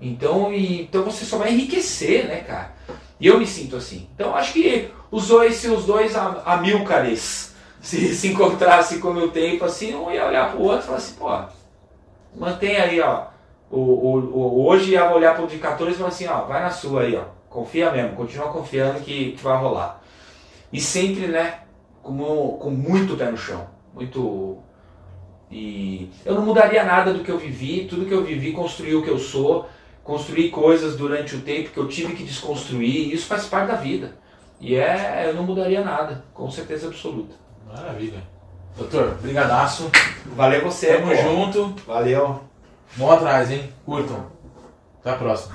Então, e- então você só vai enriquecer, né, cara? E eu me sinto assim. Então acho que os dois, se os dois am- amilcares se, se encontrassem com o meu tempo, assim, um ia olhar pro outro e falar assim, pô, mantém aí, ó. O, o, o- hoje ia olhar pro de 14 e falar assim, ó, vai na sua aí, ó. Confia mesmo, continua confiando que, que vai rolar. E sempre, né, com, com muito pé no chão. Muito. E eu não mudaria nada do que eu vivi, tudo que eu vivi construiu o que eu sou. construí coisas durante o tempo que eu tive que desconstruir, e isso faz parte da vida. E é, eu não mudaria nada, com certeza absoluta. Maravilha. Doutor, brigadaço. Valeu você, Tamo pô. junto. Valeu. Vão atrás, hein? Curtam. Até a próxima.